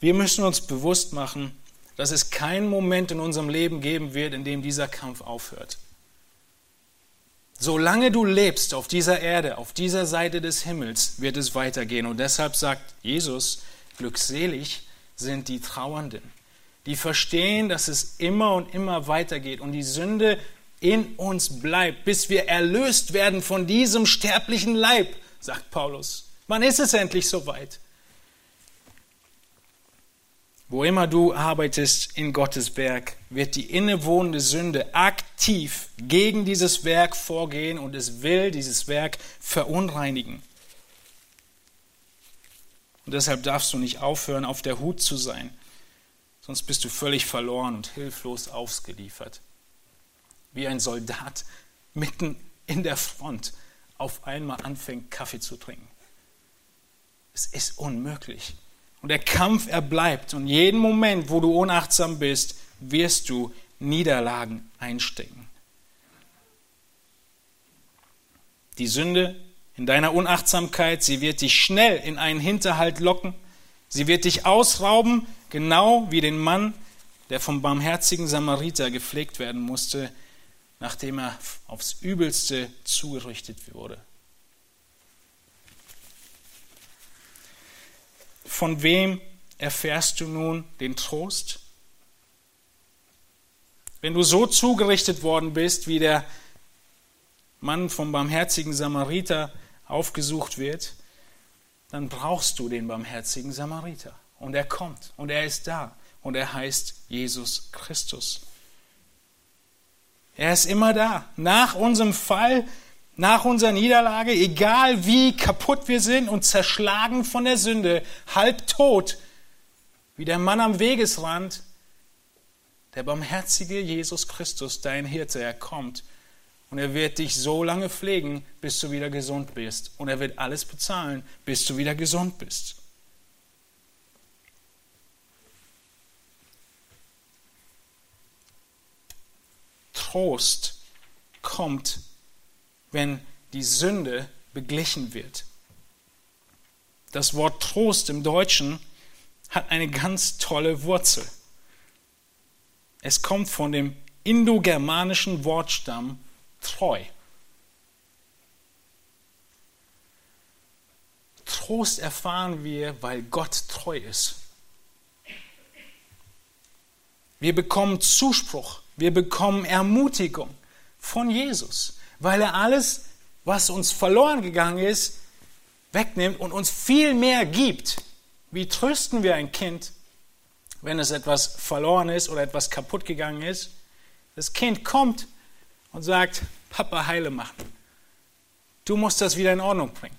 Wir müssen uns bewusst machen, dass es keinen Moment in unserem Leben geben wird, in dem dieser Kampf aufhört. Solange du lebst auf dieser Erde, auf dieser Seite des Himmels, wird es weitergehen. Und deshalb sagt Jesus, glückselig sind die Trauernden, die verstehen, dass es immer und immer weitergeht und die Sünde in uns bleibt, bis wir erlöst werden von diesem sterblichen Leib, sagt Paulus. Wann ist es endlich soweit? Wo immer du arbeitest in Gottes Werk, wird die innewohnende Sünde aktiv gegen dieses Werk vorgehen und es will dieses Werk verunreinigen. Und deshalb darfst du nicht aufhören, auf der Hut zu sein, sonst bist du völlig verloren und hilflos ausgeliefert. Wie ein Soldat mitten in der Front auf einmal anfängt, Kaffee zu trinken. Es ist unmöglich. Und der Kampf erbleibt. Und jeden Moment, wo du unachtsam bist, wirst du Niederlagen einstecken. Die Sünde in deiner Unachtsamkeit, sie wird dich schnell in einen Hinterhalt locken. Sie wird dich ausrauben, genau wie den Mann, der vom barmherzigen Samariter gepflegt werden musste, nachdem er aufs Übelste zugerichtet wurde. Von wem erfährst du nun den Trost? Wenn du so zugerichtet worden bist, wie der Mann vom barmherzigen Samariter aufgesucht wird, dann brauchst du den barmherzigen Samariter. Und er kommt und er ist da und er heißt Jesus Christus. Er ist immer da. Nach unserem Fall, nach unserer Niederlage, egal wie kaputt wir sind und zerschlagen von der Sünde, halb tot, wie der Mann am Wegesrand, der barmherzige Jesus Christus, dein Hirte, er kommt und er wird dich so lange pflegen, bis du wieder gesund bist. Und er wird alles bezahlen, bis du wieder gesund bist. Trost kommt, wenn die Sünde beglichen wird. Das Wort Trost im Deutschen hat eine ganz tolle Wurzel. Es kommt von dem indogermanischen Wortstamm treu. Trost erfahren wir, weil Gott treu ist. Wir bekommen Zuspruch, wir bekommen Ermutigung von Jesus, weil er alles, was uns verloren gegangen ist, wegnimmt und uns viel mehr gibt. Wie trösten wir ein Kind, wenn es etwas verloren ist oder etwas kaputt gegangen ist? Das Kind kommt und sagt, Papa heile machen. Du musst das wieder in Ordnung bringen.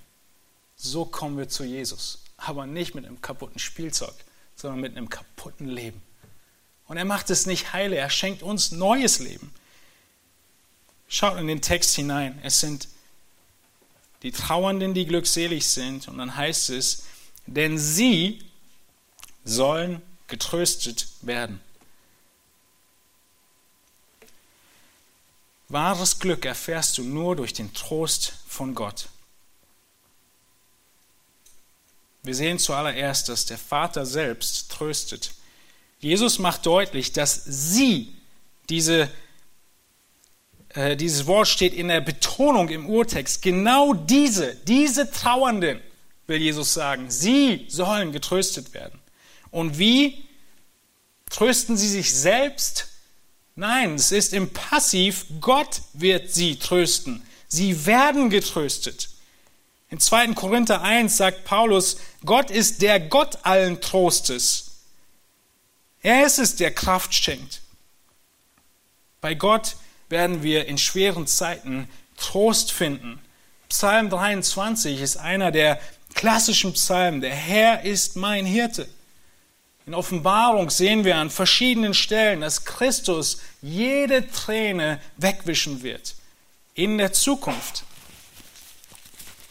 So kommen wir zu Jesus. Aber nicht mit einem kaputten Spielzeug, sondern mit einem kaputten Leben. Und er macht es nicht heile, er schenkt uns neues Leben. Schaut in den Text hinein. Es sind die Trauernden, die glückselig sind. Und dann heißt es, denn sie sollen getröstet werden. Wahres Glück erfährst du nur durch den Trost von Gott. Wir sehen zuallererst, dass der Vater selbst tröstet. Jesus macht deutlich, dass sie, diese, äh, dieses Wort steht in der Betonung im Urtext, genau diese, diese Trauernden, will Jesus sagen, sie sollen getröstet werden. Und wie trösten sie sich selbst? Nein, es ist im Passiv, Gott wird sie trösten. Sie werden getröstet. In 2. Korinther 1 sagt Paulus, Gott ist der Gott allen Trostes. Er ist es, der Kraft schenkt. Bei Gott werden wir in schweren Zeiten Trost finden. Psalm 23 ist einer der klassischen Psalmen. Der Herr ist mein Hirte. In Offenbarung sehen wir an verschiedenen Stellen, dass Christus jede Träne wegwischen wird. In der Zukunft.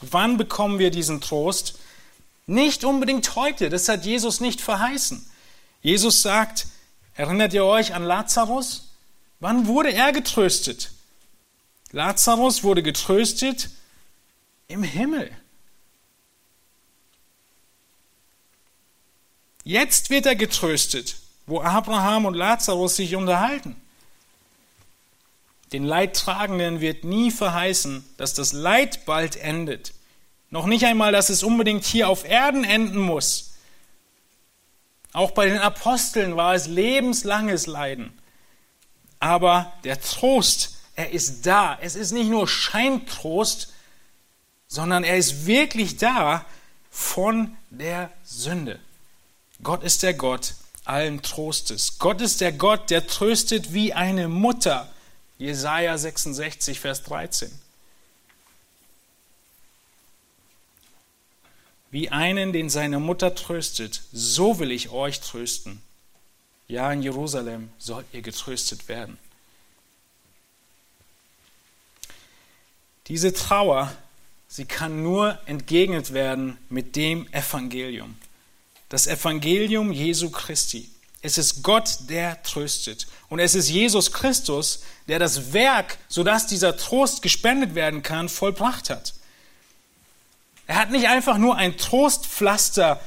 Wann bekommen wir diesen Trost? Nicht unbedingt heute, das hat Jesus nicht verheißen. Jesus sagt, erinnert ihr euch an Lazarus? Wann wurde er getröstet? Lazarus wurde getröstet im Himmel. Jetzt wird er getröstet, wo Abraham und Lazarus sich unterhalten. Den Leidtragenden wird nie verheißen, dass das Leid bald endet. Noch nicht einmal, dass es unbedingt hier auf Erden enden muss. Auch bei den Aposteln war es lebenslanges Leiden. Aber der Trost, er ist da. Es ist nicht nur Scheintrost, sondern er ist wirklich da von der Sünde. Gott ist der Gott allen Trostes. Gott ist der Gott, der tröstet wie eine Mutter. Jesaja 66, Vers 13. Wie einen, den seine Mutter tröstet, so will ich euch trösten. Ja, in Jerusalem sollt ihr getröstet werden. Diese Trauer, sie kann nur entgegnet werden mit dem Evangelium das Evangelium Jesu Christi. Es ist Gott, der tröstet. Und es ist Jesus Christus, der das Werk, sodass dieser Trost gespendet werden kann, vollbracht hat. Er hat nicht einfach nur ein Trostpflaster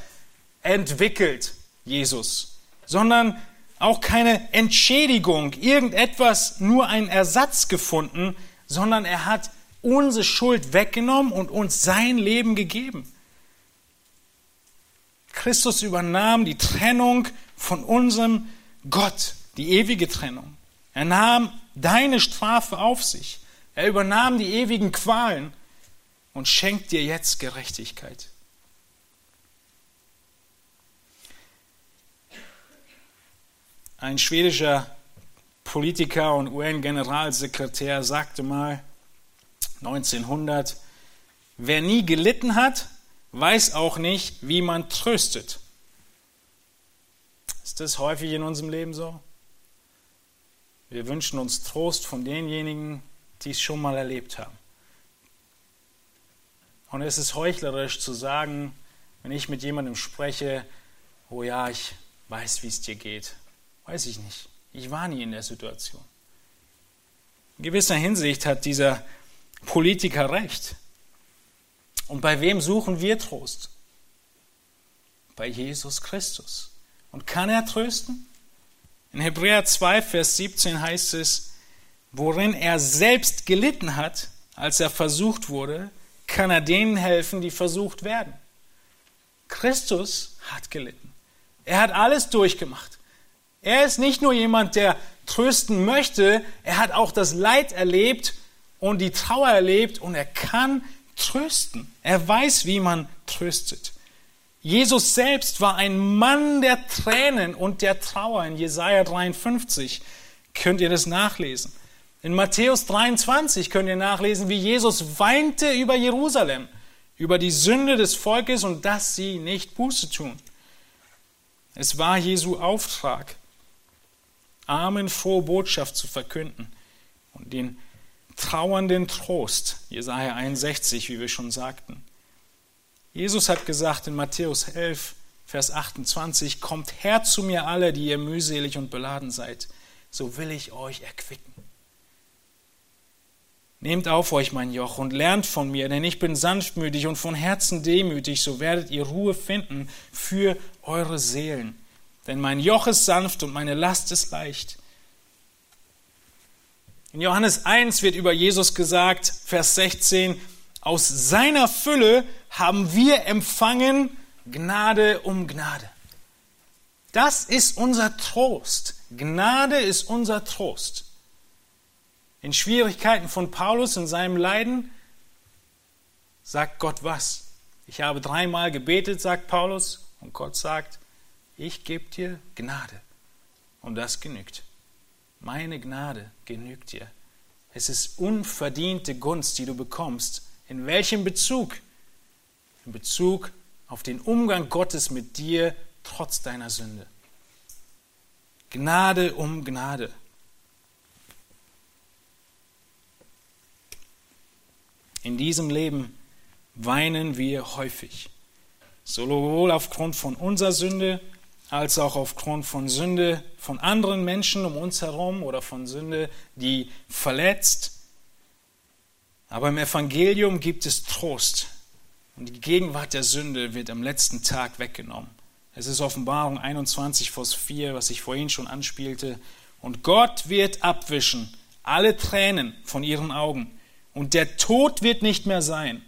entwickelt, Jesus, sondern auch keine Entschädigung, irgendetwas, nur einen Ersatz gefunden, sondern er hat unsere Schuld weggenommen und uns sein Leben gegeben. Christus übernahm die Trennung von unserem Gott, die ewige Trennung. Er nahm deine Strafe auf sich. Er übernahm die ewigen Qualen und schenkt dir jetzt Gerechtigkeit. Ein schwedischer Politiker und UN-Generalsekretär sagte mal 1900, wer nie gelitten hat, weiß auch nicht, wie man tröstet. Ist das häufig in unserem Leben so? Wir wünschen uns Trost von denjenigen, die es schon mal erlebt haben. Und es ist heuchlerisch zu sagen, wenn ich mit jemandem spreche, oh ja, ich weiß, wie es dir geht. Weiß ich nicht. Ich war nie in der Situation. In gewisser Hinsicht hat dieser Politiker recht. Und bei wem suchen wir Trost? Bei Jesus Christus. Und kann er trösten? In Hebräer 2, Vers 17 heißt es, worin er selbst gelitten hat, als er versucht wurde, kann er denen helfen, die versucht werden. Christus hat gelitten. Er hat alles durchgemacht. Er ist nicht nur jemand, der trösten möchte, er hat auch das Leid erlebt und die Trauer erlebt und er kann trösten. Er weiß, wie man tröstet. Jesus selbst war ein Mann der Tränen und der Trauer. In Jesaja 53 könnt ihr das nachlesen. In Matthäus 23 könnt ihr nachlesen, wie Jesus weinte über Jerusalem, über die Sünde des Volkes und dass sie nicht Buße tun. Es war Jesu Auftrag, Armen frohe Botschaft zu verkünden und den Trauernden Trost, Jesaja 61, wie wir schon sagten. Jesus hat gesagt in Matthäus 11, Vers 28, Kommt her zu mir alle, die ihr mühselig und beladen seid, so will ich euch erquicken. Nehmt auf euch mein Joch und lernt von mir, denn ich bin sanftmütig und von Herzen demütig, so werdet ihr Ruhe finden für eure Seelen. Denn mein Joch ist sanft und meine Last ist leicht. In Johannes 1 wird über Jesus gesagt, Vers 16, aus seiner Fülle haben wir empfangen Gnade um Gnade. Das ist unser Trost. Gnade ist unser Trost. In Schwierigkeiten von Paulus in seinem Leiden sagt Gott was? Ich habe dreimal gebetet, sagt Paulus, und Gott sagt, ich gebe dir Gnade. Und das genügt. Meine Gnade genügt dir. Es ist unverdiente Gunst, die du bekommst. In welchem Bezug? In Bezug auf den Umgang Gottes mit dir trotz deiner Sünde. Gnade um Gnade. In diesem Leben weinen wir häufig, sowohl aufgrund von unserer Sünde als auch aufgrund von Sünde von anderen Menschen um uns herum oder von Sünde, die verletzt. Aber im Evangelium gibt es Trost und die Gegenwart der Sünde wird am letzten Tag weggenommen. Es ist Offenbarung 21, Vers 4, was ich vorhin schon anspielte. Und Gott wird abwischen alle Tränen von ihren Augen. Und der Tod wird nicht mehr sein.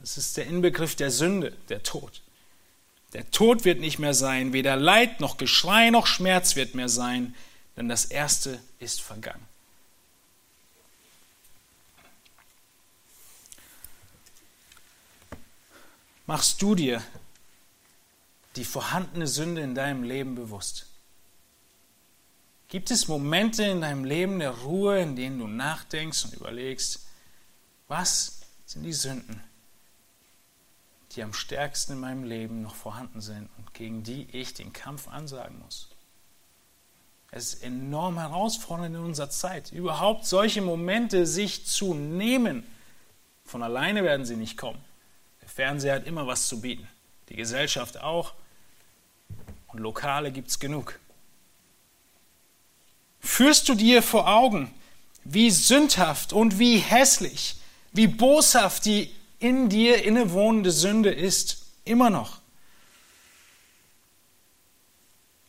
Das ist der Inbegriff der Sünde, der Tod. Der Tod wird nicht mehr sein, weder Leid noch Geschrei noch Schmerz wird mehr sein, denn das Erste ist vergangen. Machst du dir die vorhandene Sünde in deinem Leben bewusst? Gibt es Momente in deinem Leben der Ruhe, in denen du nachdenkst und überlegst, was sind die Sünden, die am stärksten in meinem Leben noch vorhanden sind und gegen die ich den Kampf ansagen muss. Es ist enorm herausfordernd in unserer Zeit, überhaupt solche Momente sich zu nehmen. Von alleine werden sie nicht kommen. Der Fernseher hat immer was zu bieten, die Gesellschaft auch und Lokale gibt es genug. Führst du dir vor Augen, wie sündhaft und wie hässlich, wie boshaft die in dir innewohnende Sünde ist, immer noch.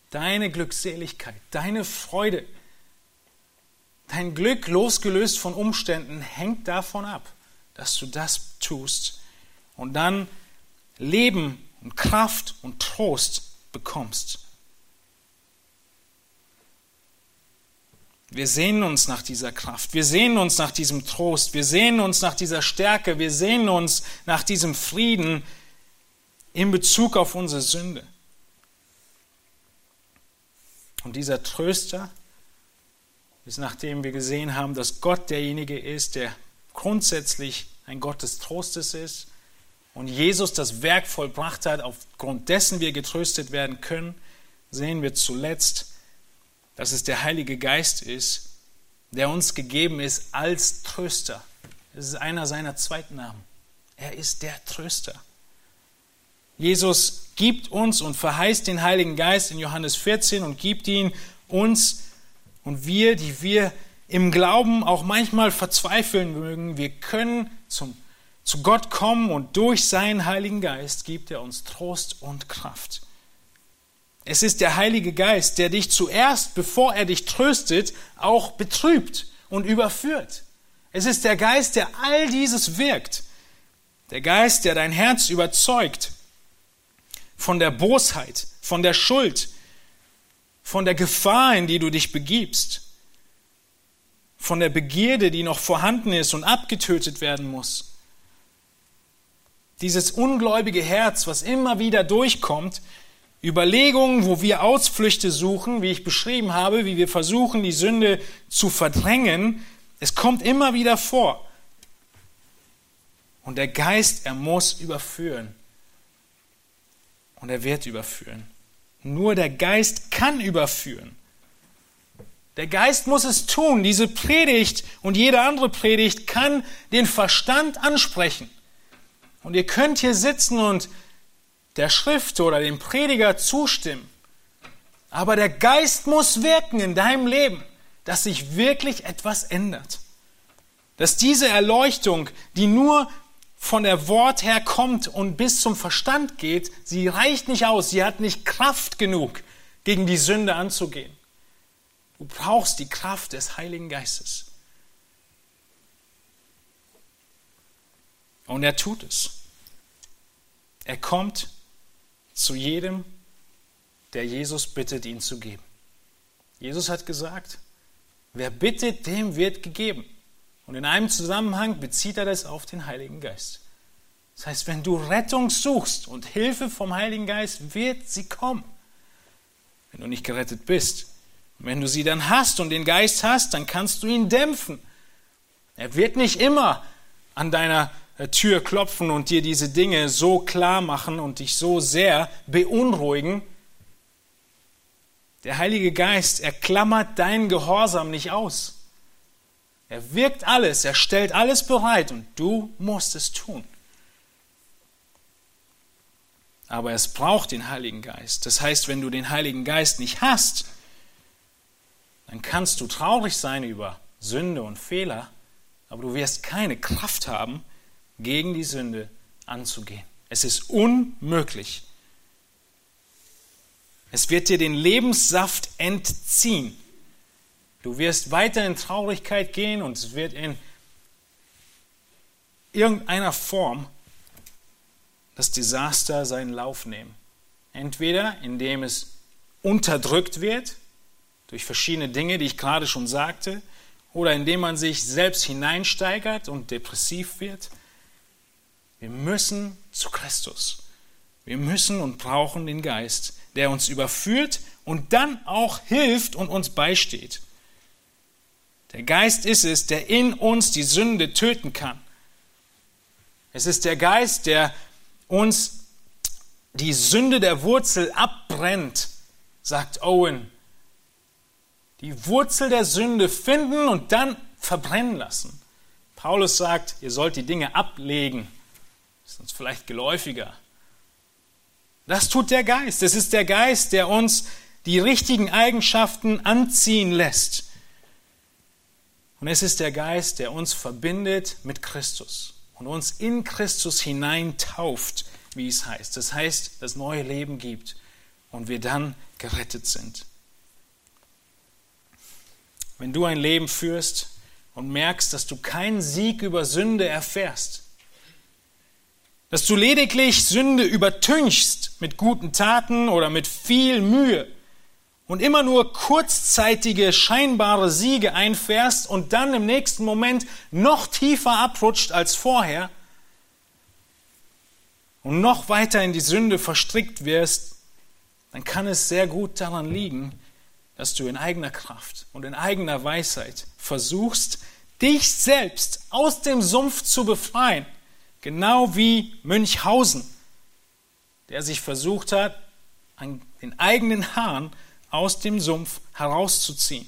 Deine Glückseligkeit, deine Freude, dein Glück losgelöst von Umständen hängt davon ab, dass du das tust und dann Leben und Kraft und Trost bekommst. Wir sehnen uns nach dieser Kraft, wir sehnen uns nach diesem Trost, wir sehnen uns nach dieser Stärke, wir sehnen uns nach diesem Frieden in Bezug auf unsere Sünde. Und dieser Tröster ist, nachdem wir gesehen haben, dass Gott derjenige ist, der grundsätzlich ein Gott des Trostes ist und Jesus das Werk vollbracht hat, aufgrund dessen wir getröstet werden können, sehen wir zuletzt, dass es der Heilige Geist ist, der uns gegeben ist als Tröster. Das ist einer seiner zweiten Namen. Er ist der Tröster. Jesus gibt uns und verheißt den Heiligen Geist in Johannes 14 und gibt ihn uns und wir, die wir im Glauben auch manchmal verzweifeln mögen, wir können zum, zu Gott kommen und durch seinen Heiligen Geist gibt er uns Trost und Kraft. Es ist der Heilige Geist, der dich zuerst, bevor er dich tröstet, auch betrübt und überführt. Es ist der Geist, der all dieses wirkt. Der Geist, der dein Herz überzeugt von der Bosheit, von der Schuld, von der Gefahr, in die du dich begibst, von der Begierde, die noch vorhanden ist und abgetötet werden muss. Dieses ungläubige Herz, was immer wieder durchkommt, Überlegungen, wo wir Ausflüchte suchen, wie ich beschrieben habe, wie wir versuchen, die Sünde zu verdrängen, es kommt immer wieder vor. Und der Geist, er muss überführen. Und er wird überführen. Nur der Geist kann überführen. Der Geist muss es tun. Diese Predigt und jede andere Predigt kann den Verstand ansprechen. Und ihr könnt hier sitzen und der Schrift oder dem Prediger zustimmen. Aber der Geist muss wirken in deinem Leben, dass sich wirklich etwas ändert. Dass diese Erleuchtung, die nur von der Wort her kommt und bis zum Verstand geht, sie reicht nicht aus, sie hat nicht Kraft genug, gegen die Sünde anzugehen. Du brauchst die Kraft des Heiligen Geistes. Und er tut es. Er kommt zu jedem, der Jesus bittet, ihn zu geben. Jesus hat gesagt, wer bittet, dem wird gegeben. Und in einem Zusammenhang bezieht er das auf den Heiligen Geist. Das heißt, wenn du Rettung suchst und Hilfe vom Heiligen Geist, wird sie kommen. Wenn du nicht gerettet bist. Wenn du sie dann hast und den Geist hast, dann kannst du ihn dämpfen. Er wird nicht immer an deiner Tür klopfen und dir diese Dinge so klar machen und dich so sehr beunruhigen. Der Heilige Geist, er klammert deinen Gehorsam nicht aus. Er wirkt alles, er stellt alles bereit und du musst es tun. Aber es braucht den Heiligen Geist. Das heißt, wenn du den Heiligen Geist nicht hast, dann kannst du traurig sein über Sünde und Fehler, aber du wirst keine Kraft haben, gegen die Sünde anzugehen. Es ist unmöglich. Es wird dir den Lebenssaft entziehen. Du wirst weiter in Traurigkeit gehen und es wird in irgendeiner Form das Desaster seinen Lauf nehmen. Entweder indem es unterdrückt wird durch verschiedene Dinge, die ich gerade schon sagte, oder indem man sich selbst hineinsteigert und depressiv wird wir müssen zu Christus. Wir müssen und brauchen den Geist, der uns überführt und dann auch hilft und uns beisteht. Der Geist ist es, der in uns die Sünde töten kann. Es ist der Geist, der uns die Sünde der Wurzel abbrennt, sagt Owen. Die Wurzel der Sünde finden und dann verbrennen lassen. Paulus sagt, ihr sollt die Dinge ablegen ist uns vielleicht geläufiger. Das tut der Geist. Es ist der Geist, der uns die richtigen Eigenschaften anziehen lässt. Und es ist der Geist, der uns verbindet mit Christus und uns in Christus hineintauft, wie es heißt. Das heißt, das neue Leben gibt und wir dann gerettet sind. Wenn du ein Leben führst und merkst, dass du keinen Sieg über Sünde erfährst, dass du lediglich Sünde übertünchst mit guten Taten oder mit viel Mühe und immer nur kurzzeitige, scheinbare Siege einfährst und dann im nächsten Moment noch tiefer abrutscht als vorher und noch weiter in die Sünde verstrickt wirst, dann kann es sehr gut daran liegen, dass du in eigener Kraft und in eigener Weisheit versuchst, dich selbst aus dem Sumpf zu befreien, genau wie Münchhausen, der sich versucht hat, an den eigenen Haaren aus dem Sumpf herauszuziehen.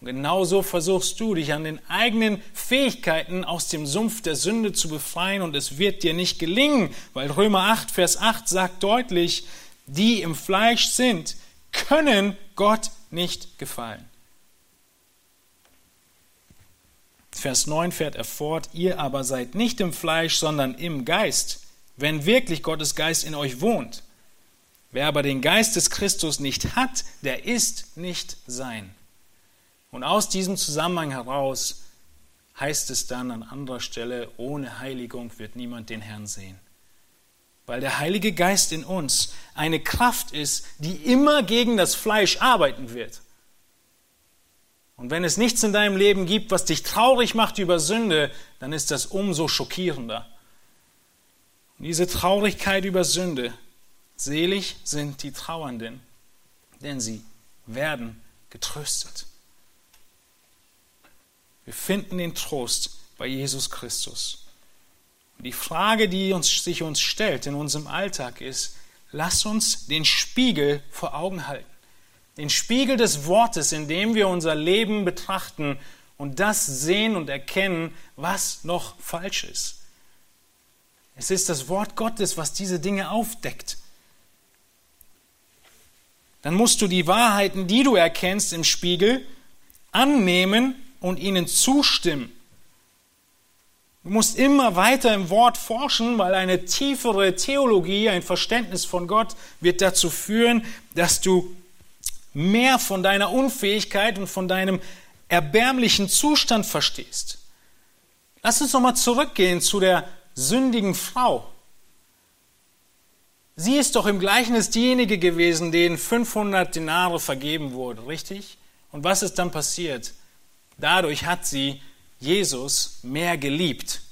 Und genauso versuchst du dich an den eigenen Fähigkeiten aus dem Sumpf der Sünde zu befreien und es wird dir nicht gelingen, weil Römer 8, Vers 8 sagt deutlich, die im Fleisch sind, können Gott nicht gefallen. Vers 9 fährt er fort, ihr aber seid nicht im Fleisch, sondern im Geist, wenn wirklich Gottes Geist in euch wohnt. Wer aber den Geist des Christus nicht hat, der ist nicht sein. Und aus diesem Zusammenhang heraus heißt es dann an anderer Stelle, ohne Heiligung wird niemand den Herrn sehen. Weil der Heilige Geist in uns eine Kraft ist, die immer gegen das Fleisch arbeiten wird. Und wenn es nichts in deinem Leben gibt, was dich traurig macht über Sünde, dann ist das umso schockierender. Und diese Traurigkeit über Sünde, selig sind die Trauernden, denn sie werden getröstet. Wir finden den Trost bei Jesus Christus. Und die Frage, die uns, sich uns stellt in unserem Alltag ist, lass uns den Spiegel vor Augen halten den Spiegel des Wortes, in dem wir unser Leben betrachten und das sehen und erkennen, was noch falsch ist. Es ist das Wort Gottes, was diese Dinge aufdeckt. Dann musst du die Wahrheiten, die du erkennst im Spiegel, annehmen und ihnen zustimmen. Du musst immer weiter im Wort forschen, weil eine tiefere Theologie, ein Verständnis von Gott wird dazu führen, dass du mehr von deiner Unfähigkeit und von deinem erbärmlichen Zustand verstehst. Lass uns nochmal zurückgehen zu der sündigen Frau. Sie ist doch im Gleichnis diejenige gewesen, denen 500 Denare vergeben wurde, richtig? Und was ist dann passiert? Dadurch hat sie Jesus mehr geliebt.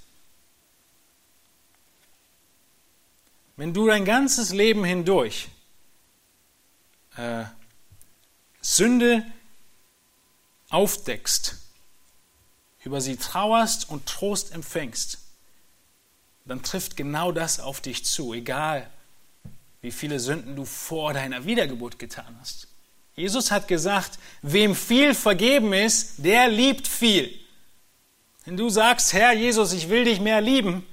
Wenn du dein ganzes Leben hindurch äh, Sünde aufdeckst, über sie trauerst und Trost empfängst, dann trifft genau das auf dich zu, egal wie viele Sünden du vor deiner Wiedergeburt getan hast. Jesus hat gesagt, wem viel vergeben ist, der liebt viel. Wenn du sagst, Herr Jesus, ich will dich mehr lieben,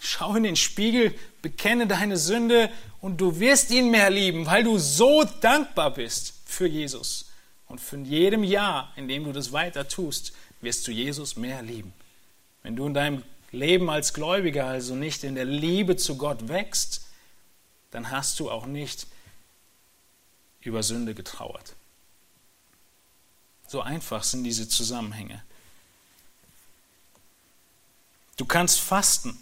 schau in den Spiegel, bekenne deine Sünde und du wirst ihn mehr lieben, weil du so dankbar bist für Jesus. Und von jedem Jahr, in dem du das weiter tust, wirst du Jesus mehr lieben. Wenn du in deinem Leben als Gläubiger also nicht in der Liebe zu Gott wächst, dann hast du auch nicht über Sünde getrauert. So einfach sind diese Zusammenhänge. Du kannst fasten.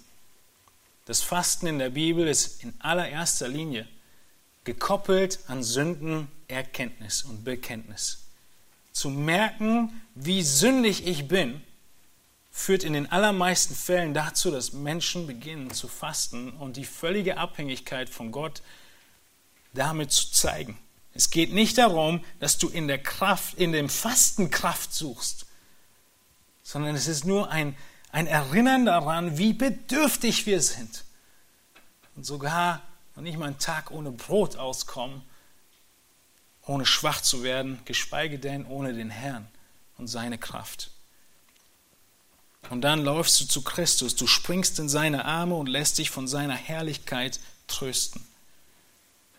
Das Fasten in der Bibel ist in allererster Linie gekoppelt an Sündenerkenntnis und Bekenntnis. Zu merken, wie sündig ich bin, führt in den allermeisten Fällen dazu, dass Menschen beginnen zu fasten und die völlige Abhängigkeit von Gott damit zu zeigen. Es geht nicht darum, dass du in der Kraft, in dem Fasten Kraft suchst, sondern es ist nur ein, ein Erinnern daran, wie bedürftig wir sind. Und sogar und nicht mal einen Tag ohne Brot auskommen, ohne schwach zu werden, geschweige denn ohne den Herrn und seine Kraft. Und dann läufst du zu Christus, du springst in seine Arme und lässt dich von seiner Herrlichkeit trösten.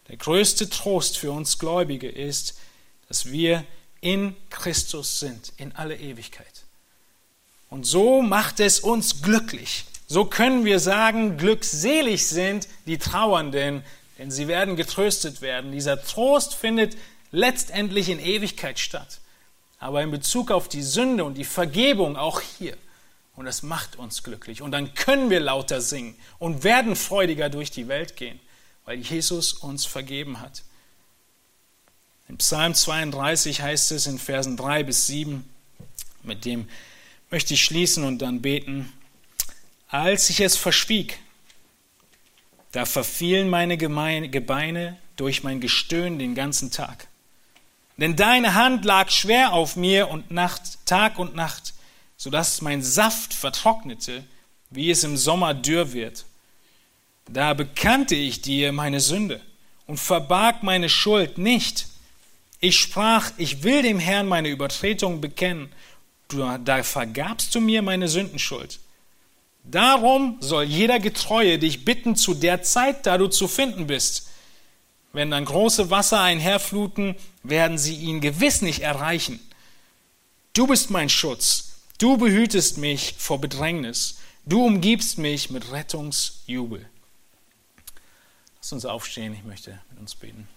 Der größte Trost für uns Gläubige ist, dass wir in Christus sind, in alle Ewigkeit. Und so macht es uns glücklich, so können wir sagen, glückselig sind die Trauernden, denn sie werden getröstet werden. Dieser Trost findet letztendlich in Ewigkeit statt. Aber in Bezug auf die Sünde und die Vergebung auch hier. Und das macht uns glücklich. Und dann können wir lauter singen und werden freudiger durch die Welt gehen, weil Jesus uns vergeben hat. In Psalm 32 heißt es in Versen 3 bis 7, mit dem möchte ich schließen und dann beten. Als ich es verschwieg, da verfielen meine Gebeine durch mein Gestöhn den ganzen Tag. Denn deine Hand lag schwer auf mir und Nacht, Tag und Nacht, so dass mein Saft vertrocknete, wie es im Sommer dürr wird. Da bekannte ich dir meine Sünde und verbarg meine Schuld nicht. Ich sprach, ich will dem Herrn meine Übertretung bekennen. Da vergabst du mir meine Sündenschuld. Darum soll jeder Getreue dich bitten zu der Zeit, da du zu finden bist. Wenn dann große Wasser einherfluten, werden sie ihn gewiss nicht erreichen. Du bist mein Schutz. Du behütest mich vor Bedrängnis. Du umgibst mich mit Rettungsjubel. Lass uns aufstehen, ich möchte mit uns beten.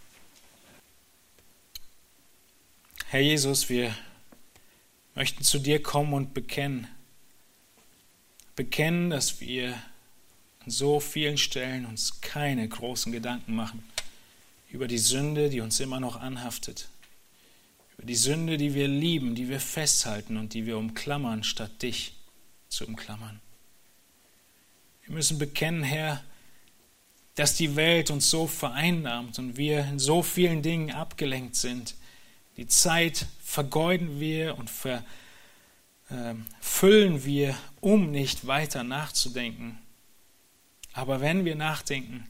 Herr Jesus, wir möchten zu dir kommen und bekennen. Bekennen, dass wir an so vielen Stellen uns keine großen Gedanken machen über die Sünde, die uns immer noch anhaftet. Über die Sünde, die wir lieben, die wir festhalten und die wir umklammern, statt dich zu umklammern. Wir müssen bekennen, Herr, dass die Welt uns so vereinnahmt und wir in so vielen Dingen abgelenkt sind, die Zeit vergeuden wir und verfüllen ähm, wir, um nicht weiter nachzudenken. Aber wenn wir nachdenken,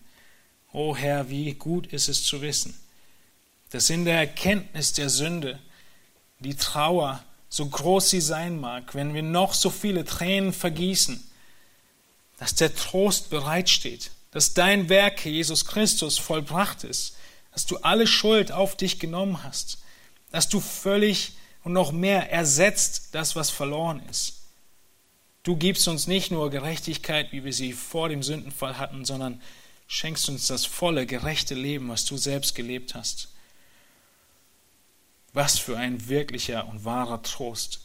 o oh Herr, wie gut ist es zu wissen, dass in der Erkenntnis der Sünde die Trauer, so groß sie sein mag, wenn wir noch so viele Tränen vergießen, dass der Trost bereitsteht, dass dein Werk, Jesus Christus, vollbracht ist, dass du alle Schuld auf dich genommen hast, dass du völlig und noch mehr ersetzt das, was verloren ist. Du gibst uns nicht nur Gerechtigkeit, wie wir sie vor dem Sündenfall hatten, sondern schenkst uns das volle, gerechte Leben, was du selbst gelebt hast. Was für ein wirklicher und wahrer Trost,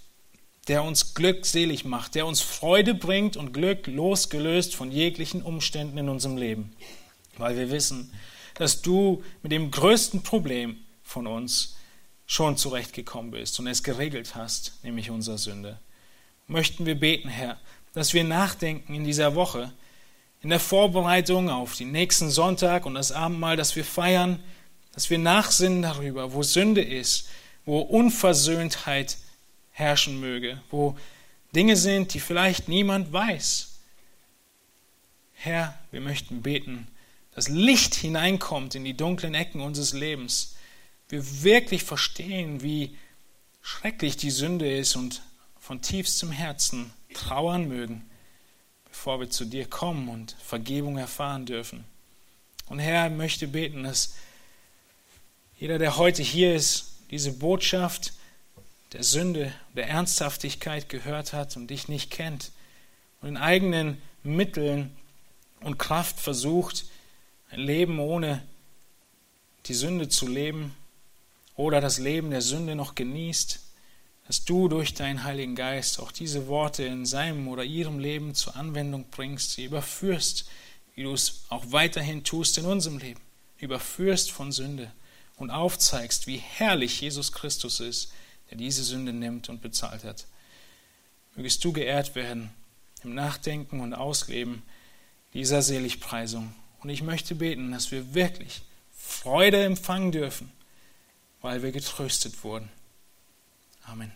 der uns glückselig macht, der uns Freude bringt und Glück losgelöst von jeglichen Umständen in unserem Leben, weil wir wissen, dass du mit dem größten Problem von uns schon zurechtgekommen bist und es geregelt hast, nämlich unsere Sünde. Möchten wir beten, Herr, dass wir nachdenken in dieser Woche, in der Vorbereitung auf den nächsten Sonntag und das Abendmahl, das wir feiern, dass wir nachsinnen darüber, wo Sünde ist, wo Unversöhntheit herrschen möge, wo Dinge sind, die vielleicht niemand weiß. Herr, wir möchten beten, dass Licht hineinkommt in die dunklen Ecken unseres Lebens, wir wirklich verstehen, wie schrecklich die Sünde ist und von tiefstem Herzen trauern mögen, bevor wir zu dir kommen und Vergebung erfahren dürfen. Und Herr möchte beten, dass jeder, der heute hier ist, diese Botschaft der Sünde, der Ernsthaftigkeit gehört hat und dich nicht kennt und in eigenen Mitteln und Kraft versucht, ein Leben ohne die Sünde zu leben, oder das Leben der Sünde noch genießt, dass du durch deinen Heiligen Geist auch diese Worte in seinem oder ihrem Leben zur Anwendung bringst, sie überführst, wie du es auch weiterhin tust in unserem Leben, überführst von Sünde und aufzeigst, wie herrlich Jesus Christus ist, der diese Sünde nimmt und bezahlt hat. Mögest du geehrt werden im Nachdenken und Ausleben dieser Seligpreisung. Und ich möchte beten, dass wir wirklich Freude empfangen dürfen weil wir getröstet wurden. Amen.